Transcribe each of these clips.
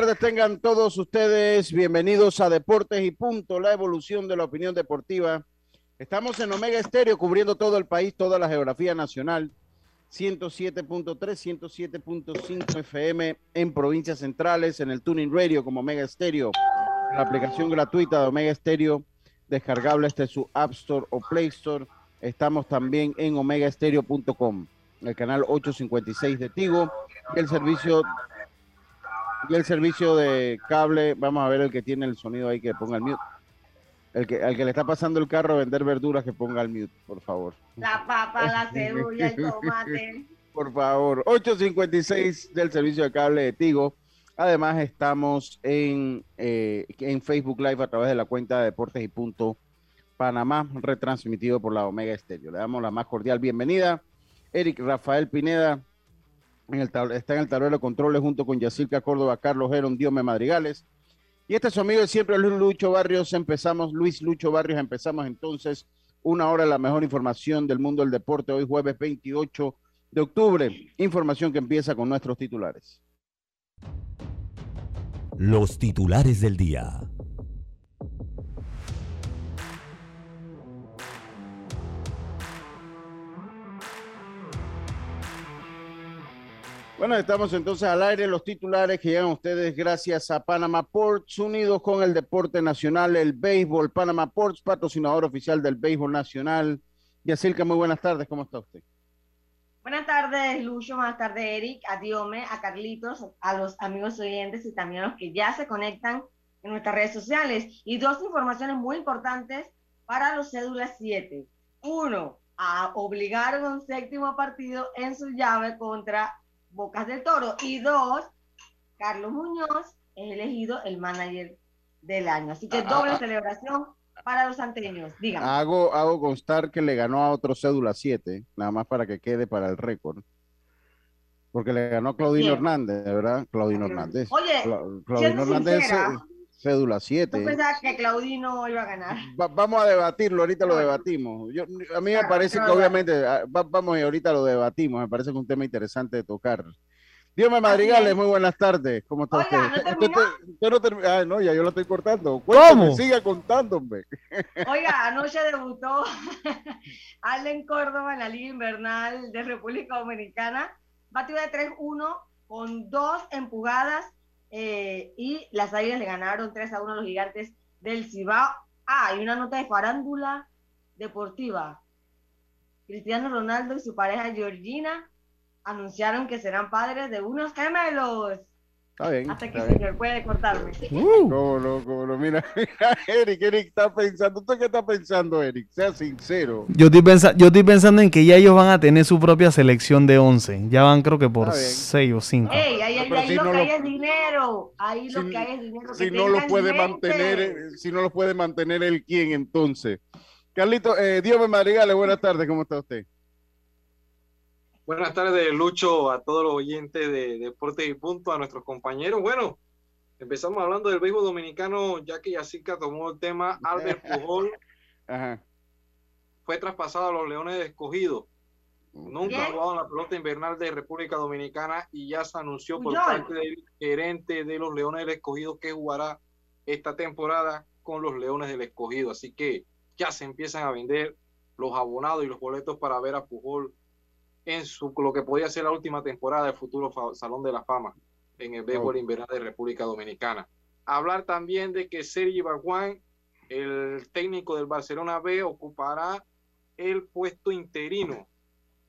Tardes tengan todos ustedes. Bienvenidos a Deportes y Punto, la evolución de la opinión deportiva. Estamos en Omega Estéreo cubriendo todo el país, toda la geografía nacional. 107.3, 107.5 FM en provincias centrales, en el Tuning Radio como Omega Estéreo, la aplicación gratuita de Omega Estéreo, descargable desde su App Store o Play Store. Estamos también en omegaestereo.com, el canal 856 de Tigo el servicio y el servicio de cable, vamos a ver el que tiene el sonido ahí que ponga el mute. El que, al que le está pasando el carro a vender verduras que ponga el mute, por favor. La papa, la cebolla, el tomate. por favor, 856 del servicio de cable de Tigo. Además, estamos en, eh, en Facebook Live a través de la cuenta de Deportes y Punto Panamá, retransmitido por la Omega Estéreo. Le damos la más cordial bienvenida. Eric Rafael Pineda, está en el tablero de controles junto con Yacirca Córdoba, Carlos Gerón, Diome Madrigales. Y este es su amigo de siempre, Luis Lucho Barrios. Empezamos, Luis Lucho Barrios, empezamos entonces una hora de la mejor información del mundo del deporte, hoy jueves 28 de octubre. Información que empieza con nuestros titulares. Los titulares del día. Bueno, estamos entonces al aire. Los titulares que llegan ustedes gracias a Panama Ports, unidos con el deporte nacional, el béisbol. Panama Ports, patrocinador oficial del béisbol nacional. Yacirca, muy buenas tardes. ¿Cómo está usted? Buenas tardes, Lucho. Buenas tardes, Eric, a Diome, a Carlitos, a los amigos oyentes y también a los que ya se conectan en nuestras redes sociales. Y dos informaciones muy importantes para los cédulas 7. Uno, a obligar a un séptimo partido en su llave contra Bocas del Toro. Y dos, Carlos Muñoz es elegido el manager del año. Así que ah, doble ah. celebración para los anteños. Dígame. Hago, hago constar que le ganó a otro cédula 7, nada más para que quede para el récord. Porque le ganó a Claudino Hernández, ¿verdad? Claudino Hernández. Oye, Claudino Hernández cédula 7. pensabas que Claudino iba a ganar? vamos a debatirlo, ahorita lo debatimos. Yo, a mí me parece que obviamente, ah, vamos y ahorita lo debatimos, me parece que es un tema interesante de tocar. Dios Madrigales, muy buenas tardes. ¿Cómo está usted? ¿no ah, no, ya yo lo estoy cortando. ¿Cómo? Siga contándome. Oiga, anoche debutó Allen Córdoba en la Liga Invernal de República Dominicana. Batió de 3-1 con dos empujadas eh, y las Águilas le ganaron 3 a 1 a los gigantes del Cibao. Ah, hay una nota de farándula deportiva. Cristiano Ronaldo y su pareja Georgina anunciaron que serán padres de unos gemelos. Está bien. Hasta que el señor puede cortarme. Uh. No, no, no, mira, Eric, Eric está pensando. ¿Tú qué está pensando, Eric? Sea sincero. Yo estoy, pensando, yo estoy pensando en que ya ellos van a tener su propia selección de 11. Ya van, creo que por 6 o 5. Ey, ahí, ahí, ahí lo que hay es dinero. Ahí lo que hay es dinero. Si no lo puede mantener, eh, si no lo puede mantener el quién, entonces. Carlito, eh, Dios me madrigale, buenas tardes, ¿cómo está usted? Buenas tardes, Lucho, a todos los oyentes de Deportes y Punto, a nuestros compañeros. Bueno, empezamos hablando del béisbol dominicano, ya que Yacica tomó el tema. Albert Pujol fue traspasado a los Leones de Escogido. Nunca ha jugado en la pelota invernal de República Dominicana y ya se anunció por parte del gerente de los Leones del Escogido que jugará esta temporada con los Leones del Escogido. Así que ya se empiezan a vender los abonados y los boletos para ver a Pujol en su, lo que podía ser la última temporada del futuro Salón de la Fama en el béisbol invernal de República Dominicana. Hablar también de que Sergi Barjuan, el técnico del Barcelona B, ocupará el puesto interino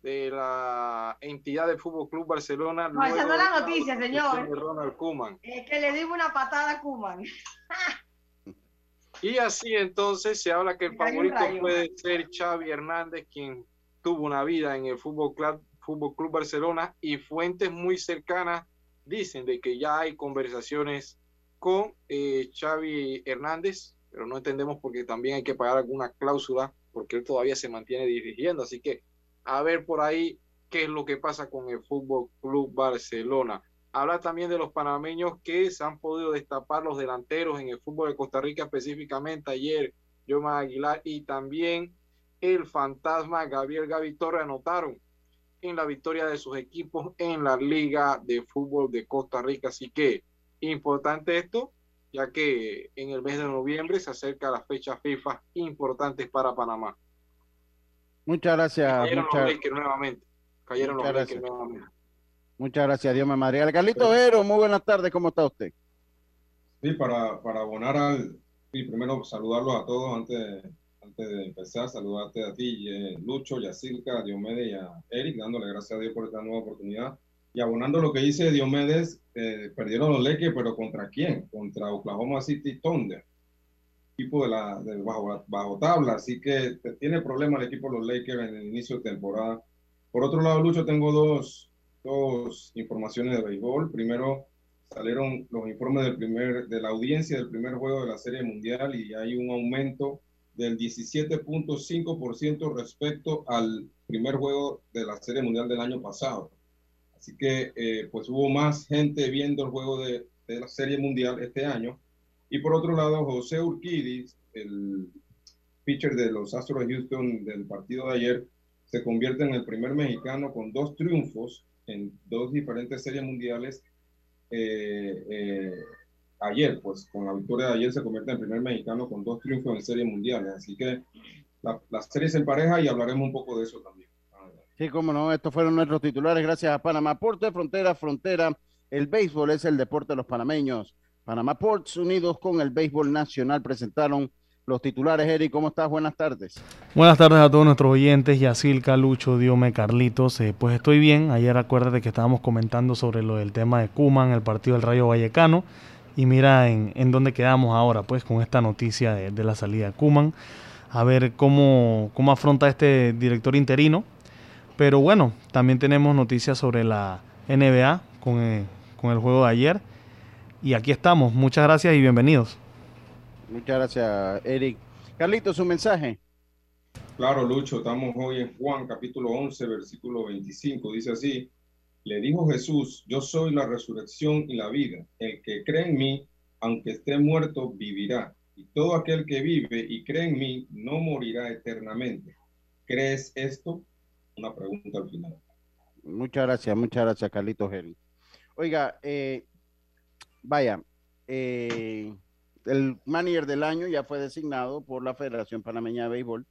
de la entidad del Fútbol Club Barcelona. No, esa no es la noticia, señor. Ronald Koeman. Es que le dimos una patada a Kuman. y así entonces se habla que el favorito puede ser Xavi Hernández, quien tuvo una vida en el Fútbol Club, Barcelona y fuentes muy cercanas dicen de que ya hay conversaciones con eh, Xavi Hernández, pero no entendemos porque también hay que pagar alguna cláusula porque él todavía se mantiene dirigiendo, así que a ver por ahí qué es lo que pasa con el Fútbol Club Barcelona. Habla también de los panameños que se han podido destapar los delanteros en el fútbol de Costa Rica, específicamente ayer, Yoma Aguilar y también el fantasma Gabriel Gavi Torre anotaron en la victoria de sus equipos en la Liga de Fútbol de Costa Rica. Así que importante esto, ya que en el mes de noviembre se acerca la fecha FIFA importantes para Panamá. Muchas gracias. Cayeron los nuevamente. Cayeron los gracias. nuevamente. Muchas gracias, Dios me María. Carlito Vero, muy buenas tardes, ¿cómo está usted? Sí, para, para abonar al. Sí, primero saludarlos a todos antes antes de empezar, saludarte a ti, eh, Lucho, Yacirca, Diomedes y a Eric, dándole gracias a Dios por esta nueva oportunidad. Y abonando lo que dice Diomedes, eh, perdieron los Lakers, pero ¿contra quién? Contra Oklahoma City Thunder, equipo de la bajo, bajo tabla, así que tiene problemas el equipo de los Lakers en el inicio de temporada. Por otro lado, Lucho, tengo dos, dos informaciones de béisbol. Primero, salieron los informes del primer, de la audiencia del primer juego de la Serie Mundial y hay un aumento del 17.5% respecto al primer juego de la Serie Mundial del año pasado. Así que eh, pues hubo más gente viendo el juego de, de, la Serie Mundial este año. Y por otro lado, José Urquidis, el pitcher de los Astros de Houston del partido de ayer, se convierte en el primer mexicano con dos triunfos en dos diferentes series mundiales eh, eh, ayer, pues con la victoria de ayer se convierte en primer mexicano con dos triunfos en series mundiales. Así que la, las series en pareja y hablaremos un poco de eso también. Sí, cómo no, estos fueron nuestros titulares gracias a Panamá Porte, frontera, frontera. El béisbol es el deporte de los panameños. Panamá Ports unidos con el béisbol nacional presentaron los titulares. Eric, ¿cómo estás? Buenas tardes. Buenas tardes a todos nuestros oyentes, Yacilca, Lucho, Diome, Carlitos. Eh, pues estoy bien. Ayer acuérdate que estábamos comentando sobre lo del tema de Cuman, el partido del Rayo Vallecano. Y mira en, en dónde quedamos ahora, pues, con esta noticia de, la salida de Kuman. A ver cómo, cómo afronta este director interino. Pero bueno, también tenemos noticias sobre la NBA con el, con el juego de ayer. Y aquí estamos. Muchas gracias y bienvenidos. Muchas gracias, Eric. Carlitos, su mensaje. Claro, Lucho, estamos hoy en Juan capítulo 11, versículo 25. Dice así, le dijo Jesús, yo soy la resurrección y la vida. El que cree en mí, aunque esté muerto, vivirá. Y todo aquel que vive y cree en mí, no morirá eternamente. ¿Crees esto? Una pregunta al final. Muchas gracias, muchas gracias, Carlitos Geri. Oiga, eh, vaya, eh, el manager del año ya fue designado por la Federación Panameña de Béisbol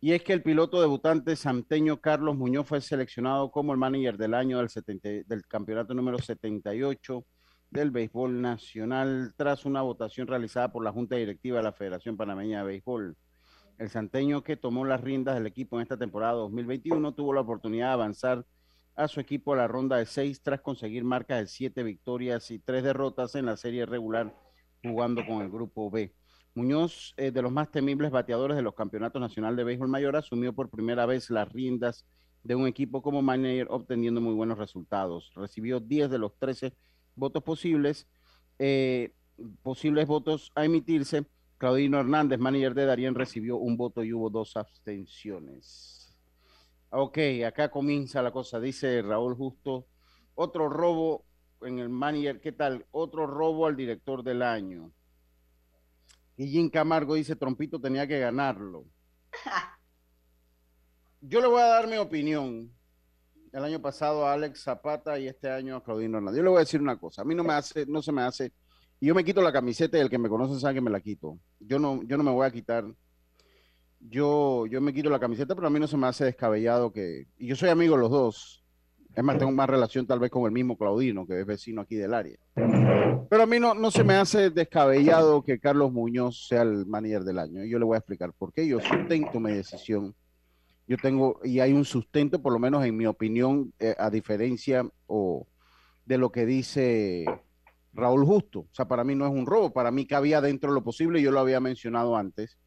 y es que el piloto debutante santeño Carlos Muñoz fue seleccionado como el manager del año del, del campeonato número 78 del béisbol nacional tras una votación realizada por la Junta Directiva de la Federación Panameña de Béisbol. El santeño que tomó las riendas del equipo en esta temporada 2021 tuvo la oportunidad de avanzar a su equipo a la ronda de seis tras conseguir marcas de siete victorias y tres derrotas en la serie regular jugando con el grupo B. Muñoz, eh, de los más temibles bateadores de los campeonatos nacionales de béisbol mayor, asumió por primera vez las riendas de un equipo como manager, obteniendo muy buenos resultados. Recibió 10 de los 13 votos posibles, eh, posibles votos a emitirse. Claudino Hernández, manager de Darien, recibió un voto y hubo dos abstenciones. Ok, acá comienza la cosa, dice Raúl Justo. Otro robo en el manager, ¿qué tal? Otro robo al director del año. Y Jim Camargo dice, Trompito tenía que ganarlo. Yo le voy a dar mi opinión. El año pasado a Alex Zapata y este año a Claudino Hernández. Yo le voy a decir una cosa. A mí no me hace, no se me hace. Yo me quito la camiseta y el que me conoce sabe que me la quito. Yo no, yo no me voy a quitar. Yo, yo me quito la camiseta, pero a mí no se me hace descabellado que. Y yo soy amigo de los dos. Es más, tengo más relación tal vez con el mismo Claudino, que es vecino aquí del área. Pero a mí no, no se me hace descabellado que Carlos Muñoz sea el manager del año. Y yo le voy a explicar por qué. Yo sustento mi decisión. yo tengo, y hay un sustento, por lo menos en mi opinión, eh, a diferencia o de lo que dice Raúl Justo. O sea, para mí no es un robo, para mí cabía dentro de lo posible, yo lo había mencionado antes,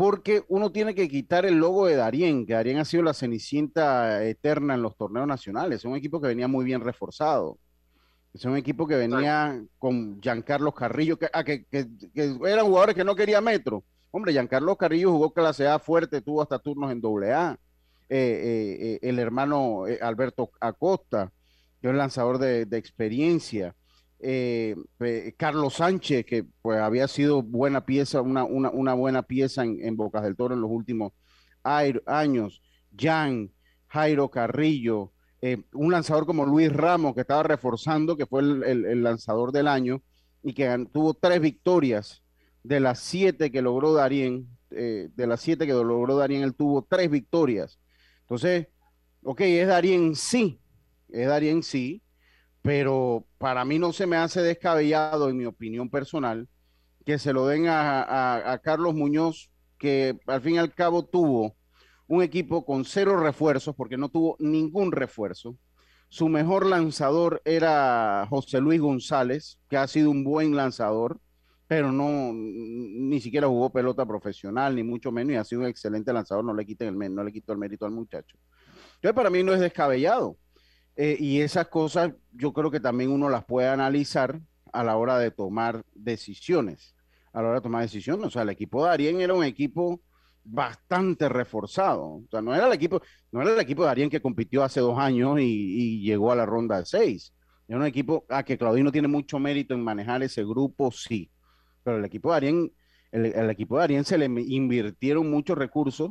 porque uno tiene que quitar el logo de Darien, que Darien ha sido la cenicienta eterna en los torneos nacionales, es un equipo que venía muy bien reforzado. Es un equipo que venía con Giancarlo Carrillo, que, ah, que, eran jugadores que no quería metro. Hombre, Giancarlo Carrillo jugó clase A fuerte, tuvo hasta turnos en doble A. Eh, eh, eh, el hermano Alberto Acosta, que es un lanzador de, experiencia. Carlos Sánchez, que pues había sido buena pieza, una, una, buena pieza en, Bocas del Toro en los últimos años. Jan, Jairo Carrillo, un lanzador como Luis Ramos, que estaba reforzando, que fue el, lanzador del año y que tuvo tres victorias de las siete que logró Darien, de las siete que logró Darien, él tuvo tres victorias. Entonces, ok, es Darien sí, es Darien sí, pero para mí no se me hace descabellado, en mi opinión personal, que se lo den a, Carlos Muñoz, que al fin y al cabo tuvo un equipo con cero refuerzos, porque no tuvo ningún refuerzo. Su mejor lanzador era José Luis González, que ha sido un buen lanzador, pero no, ni siquiera jugó pelota profesional, ni mucho menos, y ha sido un excelente lanzador, no le quiten el, no le quito el mérito al muchacho. Entonces, para mí no es descabellado. Eh, y esas cosas yo creo que también uno las puede analizar a la hora de tomar decisiones. A la hora de tomar decisiones. O sea, el equipo de Arien era un equipo bastante reforzado. O sea, no era el equipo, no era el equipo de Arien que compitió hace dos años y, llegó a la ronda de seis. Era un equipo a que Claudino tiene mucho mérito en manejar ese grupo, sí. Pero el equipo de el, equipo de Arien se le invirtieron muchos recursos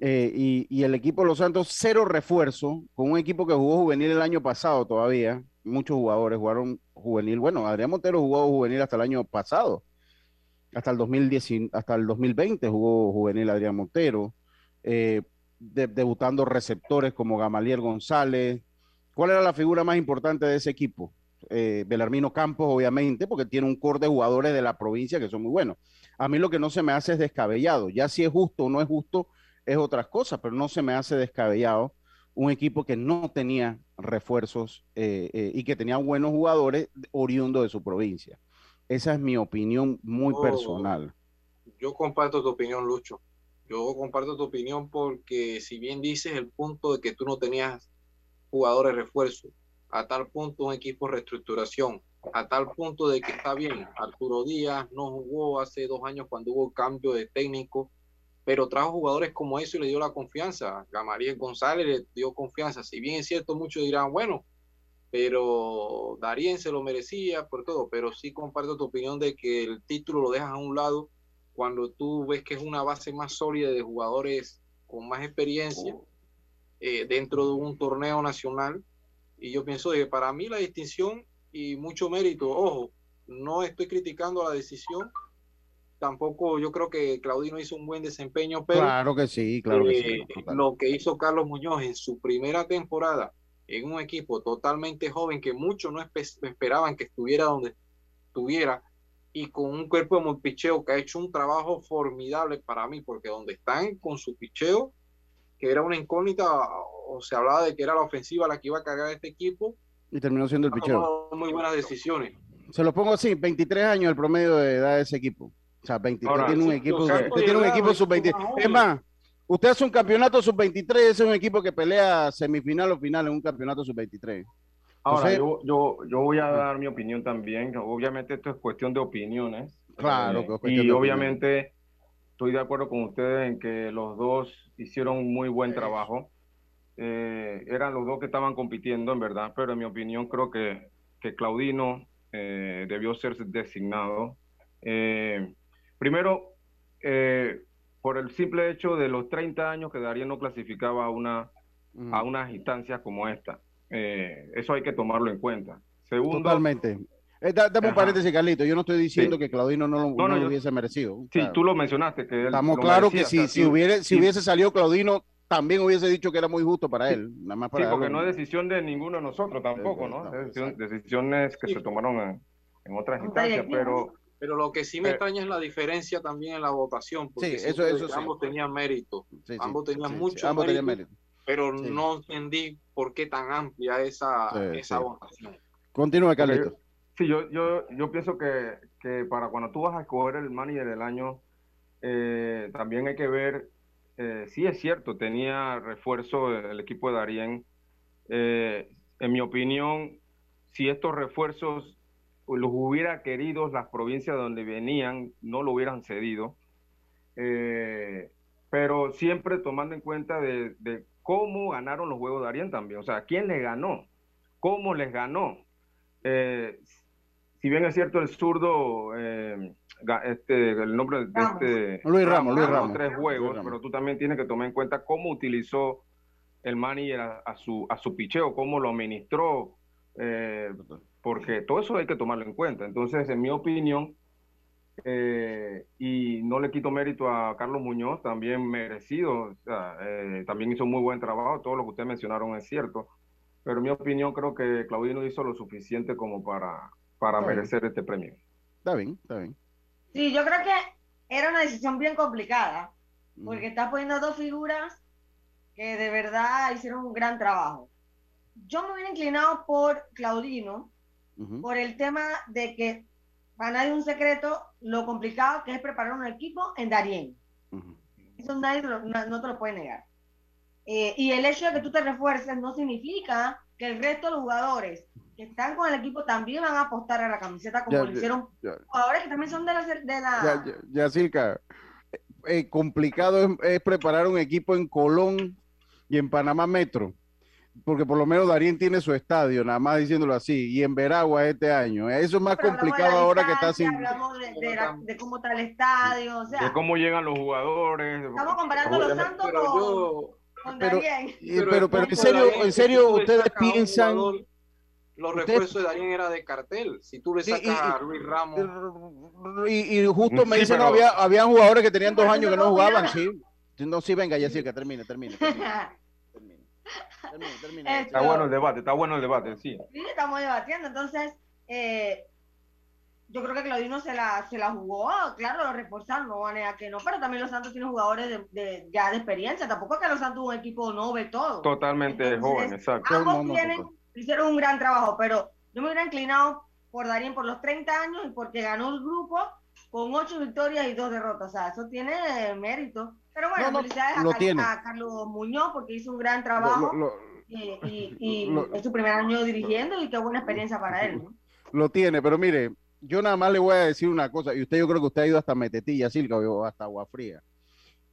eh, y, el equipo de los Santos, cero refuerzo, con un equipo que jugó juvenil el año pasado todavía. Muchos jugadores jugaron juvenil. Bueno, Adrián Montero jugó juvenil hasta el año pasado. Hasta el, 2010, hasta el 2020 jugó juvenil Adrián Montero. Eh, debutando receptores como Gamaliel González. ¿Cuál era la figura más importante de ese equipo? Eh, Belarmino Campos, obviamente, porque tiene un core de jugadores de la provincia que son muy buenos. A mí lo que no se me hace es descabellado. Ya si es justo o no es justo, es otra cosa, pero no se me hace descabellado un equipo que no tenía refuerzos eh, eh, y que tenía buenos jugadores oriundos de su provincia. Esa es mi opinión muy personal. Yo comparto tu opinión, Lucho. Yo comparto tu opinión porque si bien dices el punto de que tú no tenías jugadores refuerzos, a tal punto un equipo reestructuración, a tal punto de que está bien, Arturo Díaz no jugó hace dos años cuando hubo cambio de técnico, pero trajo jugadores como eso y le dio la confianza. Gamariel González le dio confianza. Si bien es cierto, muchos dirán, bueno, pero Darien se lo merecía por todo, pero sí comparto tu opinión de que el título lo dejas a un lado cuando tú ves que es una base más sólida de jugadores con más experiencia eh, dentro de un torneo nacional. Y yo pienso que para mí la distinción y mucho mérito, ojo, no estoy criticando la decisión, tampoco yo creo que Claudino hizo un buen desempeño, pero claro que sí, claro que sí, eh, lo que hizo Carlos Muñoz en su primera temporada en un equipo totalmente joven que muchos no esperaban que estuviera donde estuviera y con un cuerpo de picheo que ha hecho un trabajo formidable para mí, porque donde están con su picheo, que era una incógnita, o se hablaba de que era la ofensiva la que iba a cargar este equipo. Y terminó siendo el picheo. Muy buenas decisiones. Se lo pongo así, 23 años el promedio de edad de ese equipo. Sea, 23 tiene un equipo, usted tiene un equipo sub-23. Es más, usted hace un campeonato sub-23, es un equipo que pelea semifinal o final en un campeonato sub-23. Ahora, yo, yo, yo, voy a dar mi opinión también. Obviamente esto es cuestión de opiniones. Claro. Eh, y obviamente estoy de acuerdo con ustedes en que los dos hicieron muy buen trabajo. Eh, eran los dos que estaban compitiendo, en verdad, pero en mi opinión creo que, que Claudino eh, debió ser designado. Eh, Primero, eh, por el simple hecho de los 30 años que Darío no clasificaba a, una, a unas instancias como esta. Eh, eso hay que tomarlo en cuenta. Segundo, Totalmente. Eh, dame un paréntesis, Carlito. Yo no estoy diciendo que Claudino no, lo hubiese merecido. Sí, tú lo mencionaste. Que estamos claros que si, si, hubiera, si hubiese salido Claudino, también hubiese dicho que era muy justo para él. Nada más para sí, porque no es decisión de ninguno de nosotros tampoco, ¿no? decisiones que se tomaron en, otras instancias. Pero Pero lo que sí me extraña es la diferencia también en la votación, porque sí, eso, eso ambos tenían mérito, ambos tenían mucho ambos mérito, mérito, pero no entendí por qué tan amplia esa, esa votación. Continúa, Carlitos. Sí, yo, yo, yo pienso que, que, para cuando tú vas a escoger el manager del año, eh, también hay que ver, eh, sí es cierto, tenía refuerzo el equipo de Darien. Eh, en mi opinión, si estos refuerzos los hubiera querido las provincias donde venían, no lo hubieran cedido. Eh, pero siempre tomando en cuenta de, cómo ganaron los Juegos de Darien también. O sea, ¿quién les ganó? ¿Cómo les ganó? Eh, si bien es cierto el zurdo, eh, este, el nombre de este... Luis Ramos, Luis Ramos. Tres juegos, pero tú también tienes que tomar en cuenta cómo utilizó el manager a, su, a su picheo, cómo lo administró, eh, porque todo eso hay que tomarlo en cuenta. Entonces, en mi opinión, eh, y no le quito mérito a Carlos Muñoz, también merecido, eh, también hizo muy buen trabajo, todo lo que ustedes mencionaron es cierto, pero en mi opinión creo que Claudino hizo lo suficiente como para, para merecer este premio. Está bien, está bien. Sí, yo creo que era una decisión bien complicada, porque está poniendo dos figuras que de verdad hicieron un gran trabajo. Yo me hubiera inclinado por Claudino, por el tema de que para nadie un secreto lo complicado que es preparar un equipo en Darien. Eso nadie no, te lo puede negar. Eh, y el hecho de que tú te refuerces no significa que el resto de los jugadores que están con el equipo también van a apostar a la camiseta como lo hicieron jugadores que también son de la... De la... Ya, ya, eh, complicado es, preparar un equipo en Colón y en Panamá Metro porque por lo menos Darín tiene su estadio, nada más diciéndolo así, y en Veragua este año. Eso es más complicado ahora que está sin. Hablamos de, cómo está el estadio, o sea, de cómo llegan los jugadores. Estamos comparando los Santos con, pero, pero, pero, en serio, en serio, ustedes piensan. los refuerzos de Darín era de cartel. Si tú le sacas a Luis Ramos. Y, justo me dicen, no, había, había jugadores que tenían dos años que no jugaban, sí. No, sí, venga, ya sí, que termine, termine. termine. está bueno el debate, está bueno el debate, sí. Sí, estamos debatiendo. Entonces, eh, yo creo que Claudino se la, se la jugó, claro, lo reforzaron, no van a que no, pero también los Santos tienen jugadores de, ya de experiencia, tampoco es que los Santos un equipo no ve todo. Totalmente joven, exacto. Ambos tienen, hicieron un gran trabajo, pero yo me hubiera inclinado por Darien por los 30 años y porque ganó el grupo con 8 victorias y 2 derrotas, o sea, eso tiene mérito. Pero bueno, felicidades a, Carlos Muñoz porque hizo un gran trabajo y, es su primer año dirigiendo y qué buena experiencia para él. Lo tiene, pero mire, yo nada más le voy a decir una cosa, y usted yo creo que usted ha ido hasta Metetilla, Silca, o hasta Agua Fría.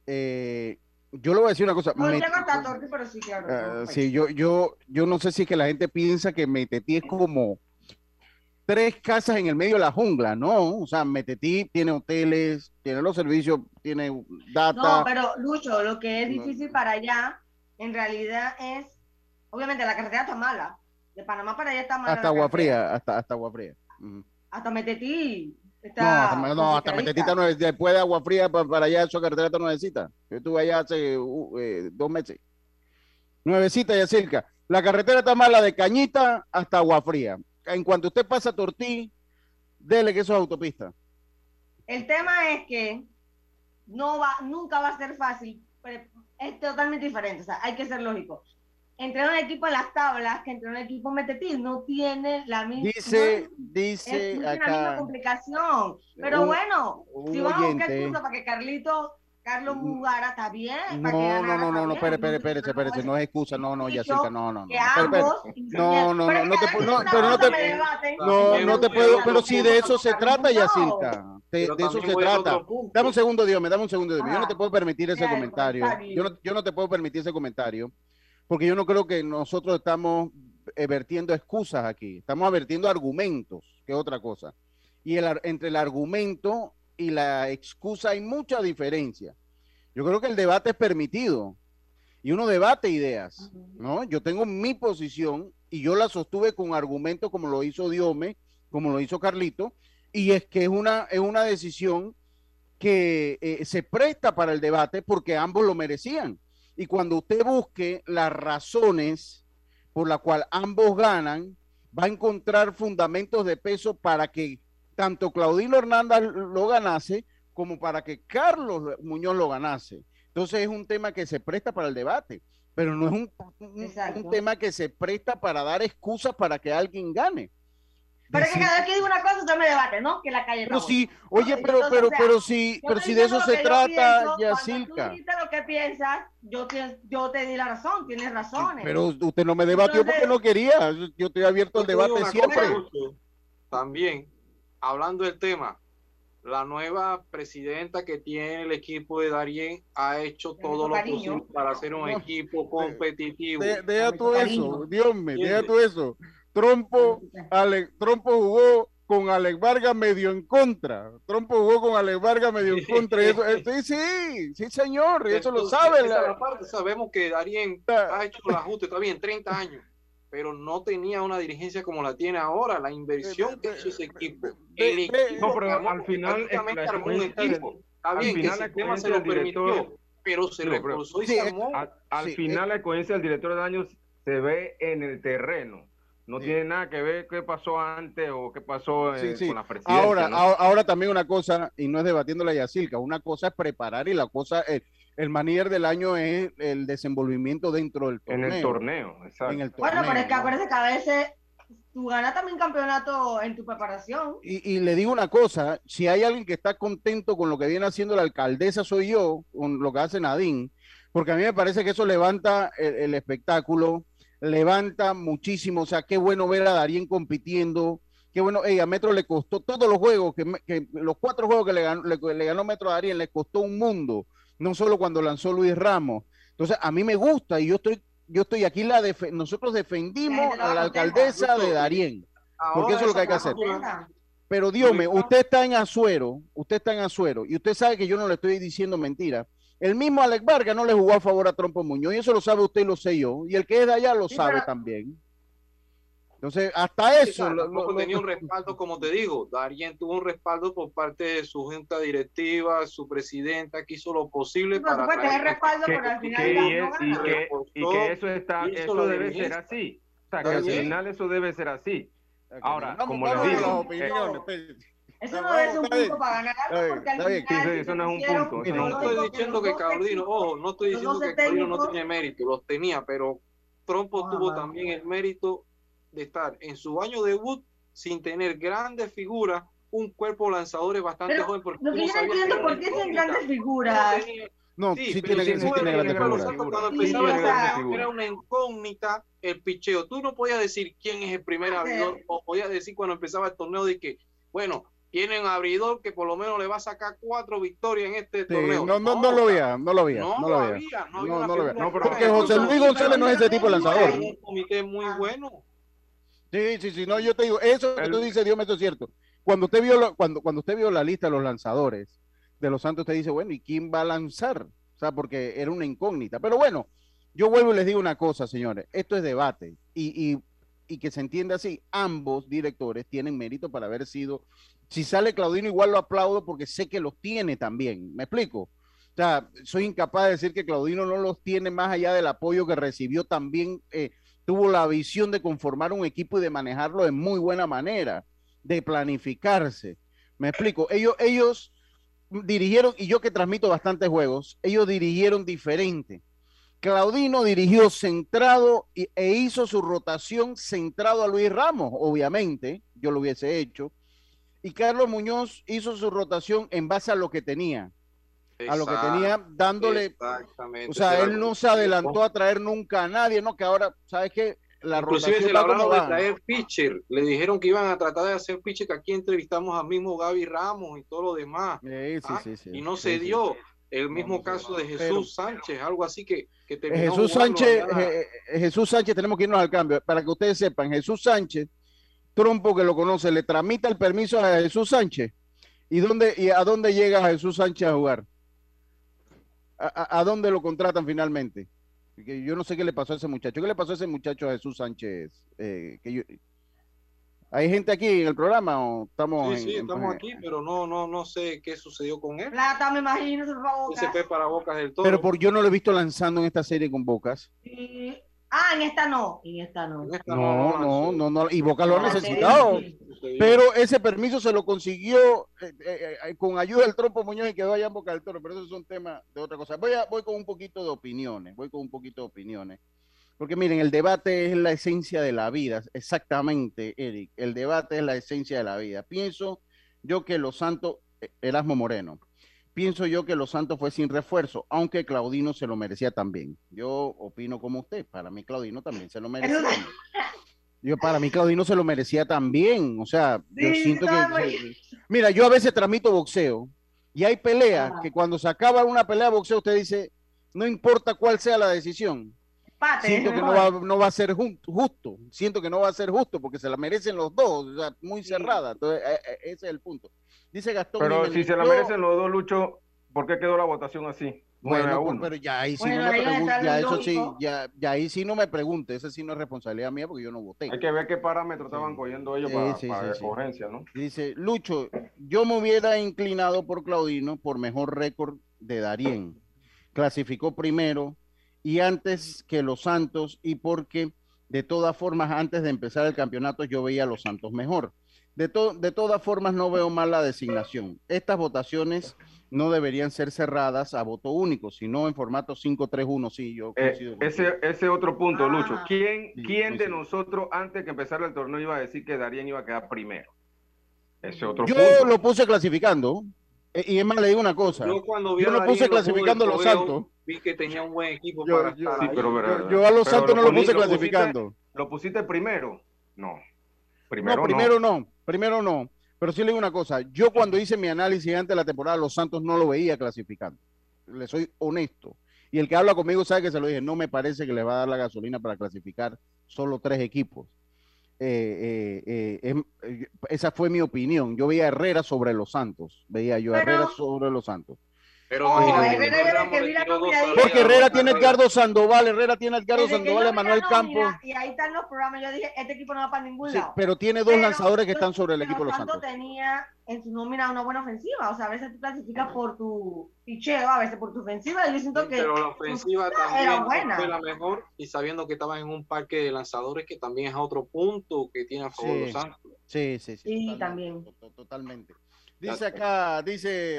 Eh, yo le voy a decir una cosa. No hasta Torque, pero sí, claro. Uh, sí, yo, yo, yo no sé si es que la gente piensa que Metetí es como tres casas en el medio de la jungla, ¿no? O sea, Metetí tiene hoteles, tiene los servicios, tiene data. No, pero Lucho, lo que es difícil para allá, en realidad es, obviamente la carretera está mala. De Panamá para allá está mala. Hasta Agua Fría, hasta, hasta Agua Fría. Hasta Metetí. Está no, hasta, no, hasta Metetí está nueve, después de Agua Fría para, allá, esa carretera está nuevecita. Yo estuve allá hace uh, eh, dos meses. Nuevecita y cerca. La carretera está mala de Cañita hasta Agua Fría en cuanto usted pasa Tortí, dele que eso es autopista. El tema es que no va, nunca va a ser fácil, pero es totalmente diferente, o sea, hay que ser lógico. Entre un equipo en las tablas que entre un equipo Metetí no tiene la misma dice dice la misma complicación pero bueno si vamos a buscar excusa para que Carlito Carlos Mugara está bien. No, no, no, no, no, espere, espere, espere, espere, no es excusa, no, no, Yacirca, no, no. No, no, no, no te, no, pero no te, no, no te puedo, pero si de eso se trata, Yacirca, de, eso se trata. Dame un segundo, Dios, me dame un segundo, Dios, yo no te puedo permitir ese comentario, yo no, yo no te puedo permitir ese comentario, porque yo no creo que nosotros estamos eh, vertiendo excusas aquí, estamos vertiendo argumentos, que es otra cosa. Y el, entre el argumento y la excusa hay mucha diferencia. Yo creo que el debate es permitido y uno debate ideas, ¿no? Yo tengo mi posición y yo la sostuve con argumentos como lo hizo Diome, como lo hizo Carlito, y es que es una, es una decisión que eh, se presta para el debate porque ambos lo merecían. Y cuando usted busque las razones por las cuales ambos ganan, va a encontrar fundamentos de peso para que tanto Claudino Hernández lo ganase como para que Carlos Muñoz lo ganase. Entonces es un tema que se presta para el debate, pero no es un, un tema que se presta para dar excusas para que alguien gane. Pero es que cada vez que digo una cosa, usted me debate, ¿no? Que la calle Pero sí, oye, pero, pero, pero si, pero si de eso se trata, Yacilca. Tú lo que piensas, yo te, yo te di la razón, tienes razones. Pero usted no me debatió porque no quería. Yo estoy abierto al debate siempre. También, hablando del tema, la nueva presidenta que tiene el equipo de Darien ha hecho todo lo posible para hacer un equipo competitivo. deja tú eso, Dios mío, deja tú eso. Trompo, Ale, Trompo jugó con Alex Vargas medio en contra. Trompo jugó con Alex Vargas medio en contra. eso, sí, sí, sí, señor, eso lo sabe. La... Parte, sabemos que Darien ha hecho el ajuste, está bien, 30 años, pero no tenía una dirigencia como la tiene ahora. La inversión que hizo ese equipo. El equipo no, pero al final, armó un equipo. Está bien, que el sistema se lo permitió, pero se reforzó y se armó. Al, final, la coherencia del director de años se ve en el terreno no tiene nada que ver qué pasó antes o qué pasó eh, con la presidencia. Ahora, ahora también una cosa, y no es debatiendo la Yacilca, una cosa es preparar y la cosa, el, el manier del año es el desenvolvimiento dentro del torneo. En el torneo, exacto. bueno, pero es que acuérdate que a veces tú ganas también campeonato en tu preparación. Y, y, le digo una cosa, si hay alguien que está contento con lo que viene haciendo la alcaldesa, soy yo, con lo que hace Nadine, porque a mí me parece que eso levanta el espectáculo levanta muchísimo. O sea, qué bueno ver a Darien compitiendo. Qué bueno, a Metro le costó todos los juegos, que, los cuatro juegos que le ganó, le, ganó Metro a Darien, le costó un mundo, no solo cuando lanzó Luis Ramos. Entonces, a mí me gusta y yo estoy, yo estoy aquí, la nosotros defendimos a la alcaldesa de Darien, porque eso es lo que hay que hacer. Pero Dios mío, usted está en Azuero, usted está en Azuero, y usted sabe que yo no le estoy diciendo mentira. El mismo Alex Vargas no le jugó a favor a Trompo Muñoz, y eso lo sabe usted y lo sé yo, y el que es de allá lo sabe también. Entonces, hasta eso. tampoco tenía un respaldo, como te digo. Darien tuvo un respaldo por parte de su junta directiva, su presidenta, que hizo lo posible para. tener respaldo, pero al final. y, que, y, que, eso, está, eso debe ser así. O sea, que al final eso debe ser así. Ahora, como les digo. Eso no es un punto para ganar, porque al final eso no es un punto. No estoy diciendo que Caudino, ojo, no estoy diciendo que Caudino no tiene mérito, los tenía, pero Trompo tuvo también el mérito de estar en su año debut sin tener grandes figuras, un cuerpo lanzadores bastante joven. Porque lo que yo no entiendo por qué tienen grandes figuras. No, sí, tiene, sí tiene grandes figuras. Cuando empezaba era una incógnita el picheo. Tú no podías decir quién es el primer abridor, o podías decir cuando empezaba el torneo de que, bueno, tienen abridor que por lo menos le va a sacar cuatro victorias en este torneo. No, no, no, lo veía, no lo veía. No, lo veía. No, no, lo veía. Porque José Luis González no es ese tipo de lanzador. Es un comité muy bueno. Sí, sí, sí, no, yo te digo, eso que tú dices, Dios me es cierto. Cuando usted vio cuando, cuando usted vio la lista de los lanzadores de los Santos, usted dice, bueno, ¿y quién va a lanzar? O sea, porque era una incógnita. Pero bueno, yo vuelvo y les digo una cosa, señores, esto es debate y, y, y que se entienda así, ambos directores tienen mérito para haber sido si sale Claudino, igual lo aplaudo porque sé que los tiene también. ¿Me explico? O sea, soy incapaz de decir que Claudino no los tiene más allá del apoyo que recibió también. Eh, tuvo la visión de conformar un equipo y de manejarlo de muy buena manera, de planificarse. Me explico. Ellos, ellos dirigieron, y yo que transmito bastantes juegos, ellos dirigieron diferente. Claudino dirigió centrado e hizo su rotación centrado a Luis Ramos, obviamente, yo lo hubiese hecho y Carlos Muñoz hizo su rotación en base a lo que tenía. A lo que tenía, dándole. O sea, él no se adelantó a traer nunca a nadie, ¿no? Que ahora, ¿sabes qué? La Inclusive se le hablaron de traer pitcher. Le dijeron que iban a tratar de hacer pitcher, que aquí entrevistamos al mismo Gaby Ramos y todo lo demás. Sí, sí, ¿ah? sí, y no se dio. El mismo caso de Jesús Sánchez, algo así que, que Jesús Sánchez, eh, eh, Jesús Sánchez, tenemos que irnos al cambio. Para que ustedes sepan, Jesús Sánchez Trompo que lo conoce, le tramita el permiso a Jesús Sánchez. ¿Y, dónde, y a dónde llega Jesús Sánchez a jugar? ¿A, dónde lo contratan finalmente? yo no sé qué le pasó a ese muchacho. ¿Qué le pasó a ese muchacho a Jesús Sánchez? Eh, que ¿Hay gente aquí en el programa o estamos? Sí, sí, estamos aquí, pero no, no, no sé qué sucedió con él. Plata, me imagino, se fue para Bocas del todo. Pero por yo no lo he visto lanzando en esta serie con Bocas. Sí. Ah, en esta no, en esta no. no, no, no, no, y Boca lo ha necesitado. Pero ese permiso se lo consiguió eh, eh, eh, con ayuda del trompo Muñoz y quedó allá en Boca del Toro, pero eso es un tema de otra cosa. Voy, a, voy con un poquito de opiniones, voy con un poquito de opiniones. Porque miren, el debate es la esencia de la vida, exactamente, Eric. El debate es la esencia de la vida. Pienso yo que Los Santos, Erasmo Moreno, pienso yo que Los Santos fue sin refuerzo, aunque Claudino se lo merecía también. Yo opino como usted, para mí Claudino también se lo merecía. Yo, para mí Claudino se lo merecía también, o sea, yo siento que... Mira, yo a veces tramito boxeo y hay peleas que cuando se acaba una pelea de boxeo usted dice, no importa cuál sea la decisión, siento que no va, no va, a ser justo, siento que no va a ser justo porque se la merecen los dos, o sea, muy cerrada, entonces e, e, ese es el punto. Dice Gastón. Pero si se la merecen los dos, Lucho, ¿por qué quedó la votación así? Bueno, pero ya ahí sí no me pregunte, ya eso sí, ya, ya, ahí sí no me pregunte, ese sí no es responsabilidad mía porque yo no voté. Hay que ver qué parámetros estaban cogiendo ellos para, sí, para ¿no? Dice, Lucho, yo me hubiera inclinado por Claudino por mejor récord de Darien. Clasificó primero y antes que los Santos y porque de todas formas antes de empezar el campeonato yo veía a los Santos mejor. De, de todas formas, no veo mal la designación. Estas votaciones no deberían ser cerradas a voto único, sino en formato 5-3-1. Sí, yo eh, ese, ese otro punto, ah. Lucho. ¿Quién, ¿quién de nosotros, antes que empezara el torneo, iba a decir que Darien iba a quedar primero? Ese otro yo lo puse clasificando. Eh, y es más, le digo una cosa. Yo, cuando yo lo puse clasificando a los Santos. Vi que tenía un buen equipo para estar sí, pero, yo, a los Santos no lo puse clasificando. ¿Lo pusiste primero? No. Primero no. Primero no. Primero no, pero sí le digo una cosa, yo cuando hice mi análisis antes de la temporada, los Santos no lo veía clasificando, le soy honesto. Y el que habla conmigo sabe que se lo dije, no me parece que le va a dar la gasolina para clasificar solo tres equipos. Eh, eh, eh, esa fue mi opinión. Yo veía Herrera sobre los Santos, veía yo Herrera sobre los Santos. Pero oh, porque Herrera tiene Edgardo Sandoval, Herrera tiene Edgardo Sandoval, Manuel Campos. Y ahí están los programas. Yo dije, este equipo no va para ningún lado. Pero tiene dos lanzadores que están sobre el equipo de los Santos. tenía en su nómina una buena ofensiva. O sea, a veces tú clasificas por tu picheo, a veces por tu ofensiva. Yo siento que. Pero la ofensiva también fue la mejor. Y sabiendo que estaba en un parque de lanzadores que también es otro punto que tiene a favor los Santos. Sí, sí, sí. Sí, también. Totalmente. Dice acá, dice,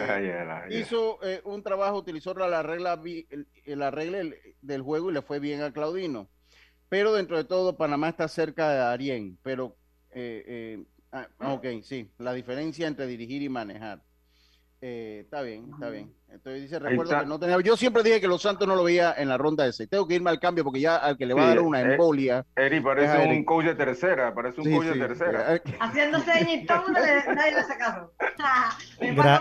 hizo eh, un trabajo, utilizó la regla, la regla del juego y le fue bien a Claudino. Pero dentro de todo, Panamá está cerca de Darien. Pero, eh, eh, ah, ok, sí, la diferencia entre dirigir y manejar. está bien, está bien. Entonces dice, recuerdo que no tenía. Yo siempre dije que los Santos no lo veía en la ronda ese. Tengo que irme al cambio porque ya al que le va a dar una eh, embolia. Eri parece un coach de tercera, parece un coach de tercera. Haciéndose y todo nadie le hace caso.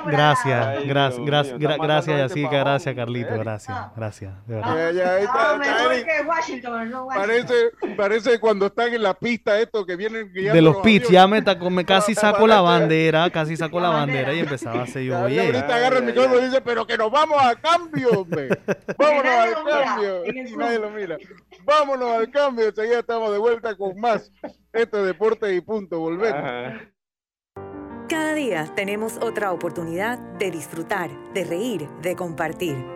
gracias, gracias, gracias, gracias, Yacica, gracias, Carlito, gracias, gracias. De verdad. Ya, está, parece, parece cuando están en la pista esto que vienen de los pits, ya me, me casi saco la bandera, casi saco la bandera y empezaba a hacer yo, oye. Ahorita agarra el micrófono y dice, pero que nos vamos a cambio, hombre. Vámonos al cambio. nadie lo mira. Vámonos al cambio. Enseguida estamos de vuelta con más. Este deporte y punto. Volvemos. Cada día tenemos otra oportunidad de disfrutar, de reír, de compartir.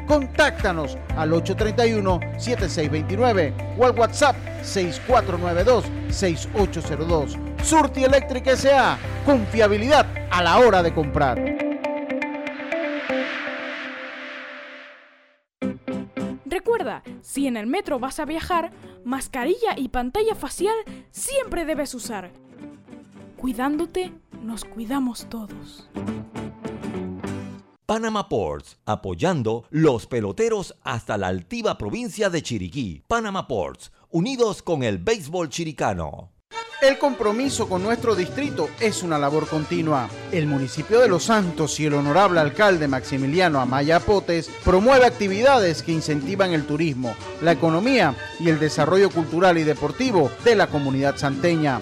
Contáctanos al 831-7629 o al WhatsApp 6492-6802. Surti Electric S.A. Confiabilidad a la hora de comprar. Recuerda, si en el metro vas a viajar, mascarilla y pantalla facial siempre debes usar. Cuidándote, nos cuidamos todos. Panama Ports, apoyando los peloteros hasta la altiva provincia de Chiriquí. Panama Ports, unidos con el béisbol chiricano. El compromiso con nuestro distrito es una labor continua. El municipio de Los Santos y el honorable alcalde Maximiliano Amaya Potes promueve actividades que incentivan el turismo, la economía y el desarrollo cultural y deportivo de la comunidad santeña.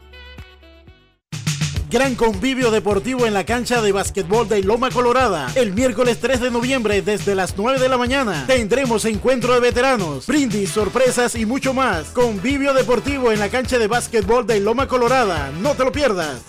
Gran convivio deportivo en la cancha de básquetbol de Loma Colorada. El miércoles 3 de noviembre desde las 9 de la mañana tendremos encuentro de veteranos, brindis, sorpresas y mucho más. Convivio deportivo en la cancha de básquetbol de Loma Colorada. No te lo pierdas.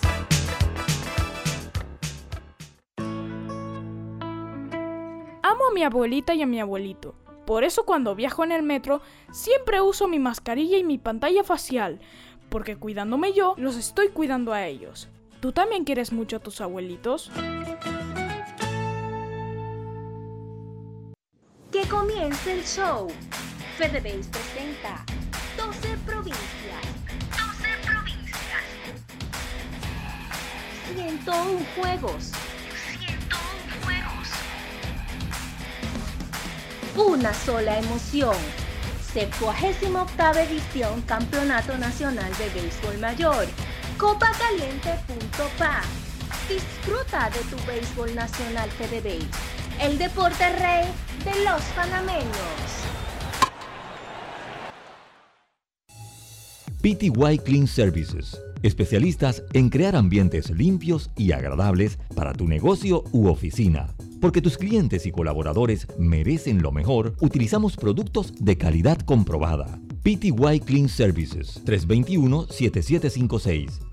Amo a mi abuelita y a mi abuelito. Por eso cuando viajo en el metro siempre uso mi mascarilla y mi pantalla facial, porque cuidándome yo, los estoy cuidando a ellos. ¿Tú también quieres mucho a tus abuelitos? Que comience el show. FedeBase presenta 12 provincias. 12 provincias. 101 juegos. 101 juegos. Una sola emoción. 78 edición Campeonato Nacional de Béisbol Mayor copacaliente.pa. Disfruta de tu béisbol nacional FedeBase, el deporte rey de los panameños. PTY Clean Services, especialistas en crear ambientes limpios y agradables para tu negocio u oficina. Porque tus clientes y colaboradores merecen lo mejor, utilizamos productos de calidad comprobada. PTY Clean Services 321-7756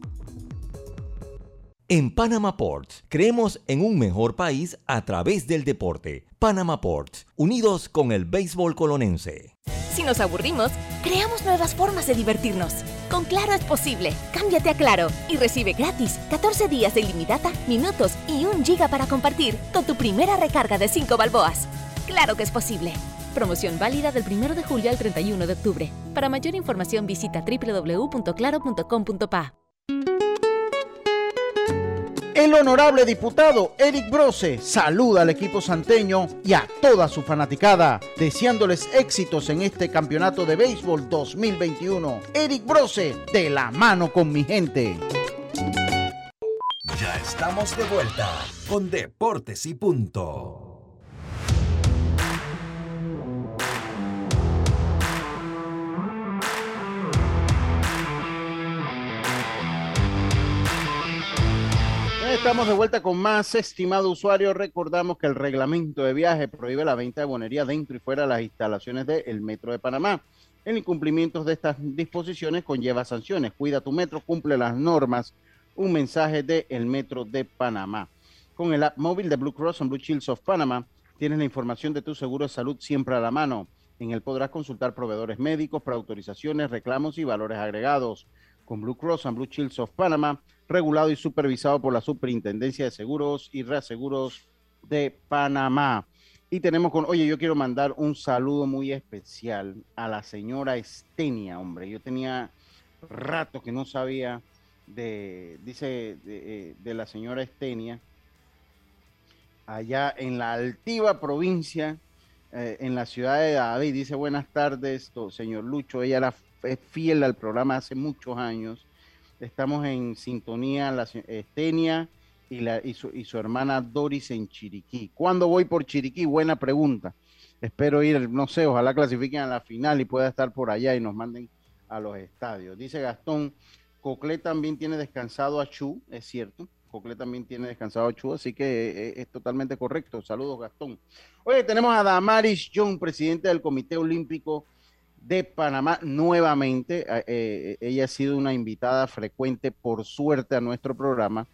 En Panama Ports, creemos en un mejor país a través del deporte. Panama Ports, unidos con el béisbol colonense. Si nos aburrimos, creamos nuevas formas de divertirnos. Con Claro es posible. Cámbiate a Claro y recibe gratis 14 días de ilimitada, minutos y un giga para compartir con tu primera recarga de 5 balboas. Claro que es posible. Promoción válida del 1 de julio al 31 de octubre. Para mayor información visita www.claro.com.pa. El honorable diputado Eric Brose saluda al equipo santeño y a toda su fanaticada, deseándoles éxitos en este campeonato de béisbol 2021. Eric Brose, de la mano con mi gente. estamos de vuelta con Deportes y Punto. Estamos de vuelta con más, estimado usuario. Recordamos que el reglamento de viaje prohíbe la venta de bonería dentro y fuera de las instalaciones del Metro de Panamá. El incumplimiento de estas disposiciones conlleva sanciones. Cuida tu metro, cumple las normas. Un mensaje del el Metro de Panamá. Con el app móvil de Blue Cross and Blue Shields of Panama, tienes la información de tu seguro de salud siempre a la mano. En él podrás consultar proveedores médicos, preautorizaciones, reclamos y valores agregados. Con Blue Cross and Blue Shields of Panama, regulado y supervisado por la Superintendencia de Seguros y Reaseguros de Panamá. Y tenemos con, oye, yo quiero mandar un saludo muy especial a la señora Estenia, hombre. Yo tenía rato que no sabía de, dice, de, eh, la señora Estenia, allá en la altiva provincia, eh, en la ciudad de David. Dice, buenas tardes, señor Lucho. Ella era fiel al programa hace muchos años. Estamos en sintonía, la Estenia y, la, y, su, hermana Doris en Chiriquí. ¿Cuándo voy por Chiriquí? Buena pregunta. Espero ir, no sé, ojalá clasifiquen a la final y pueda estar por allá y nos manden a los estadios. Dice Gastón, Coclé también tiene descansado a Chu, es cierto. Coclé también tiene descansado a Chu, así que eh, eh, es, totalmente correcto. Saludos, Gastón. Oye, tenemos a Damaris John, presidente del Comité Olímpico de Panamá, nuevamente. Eh, ella ha sido una invitada frecuente, por suerte, a nuestro programa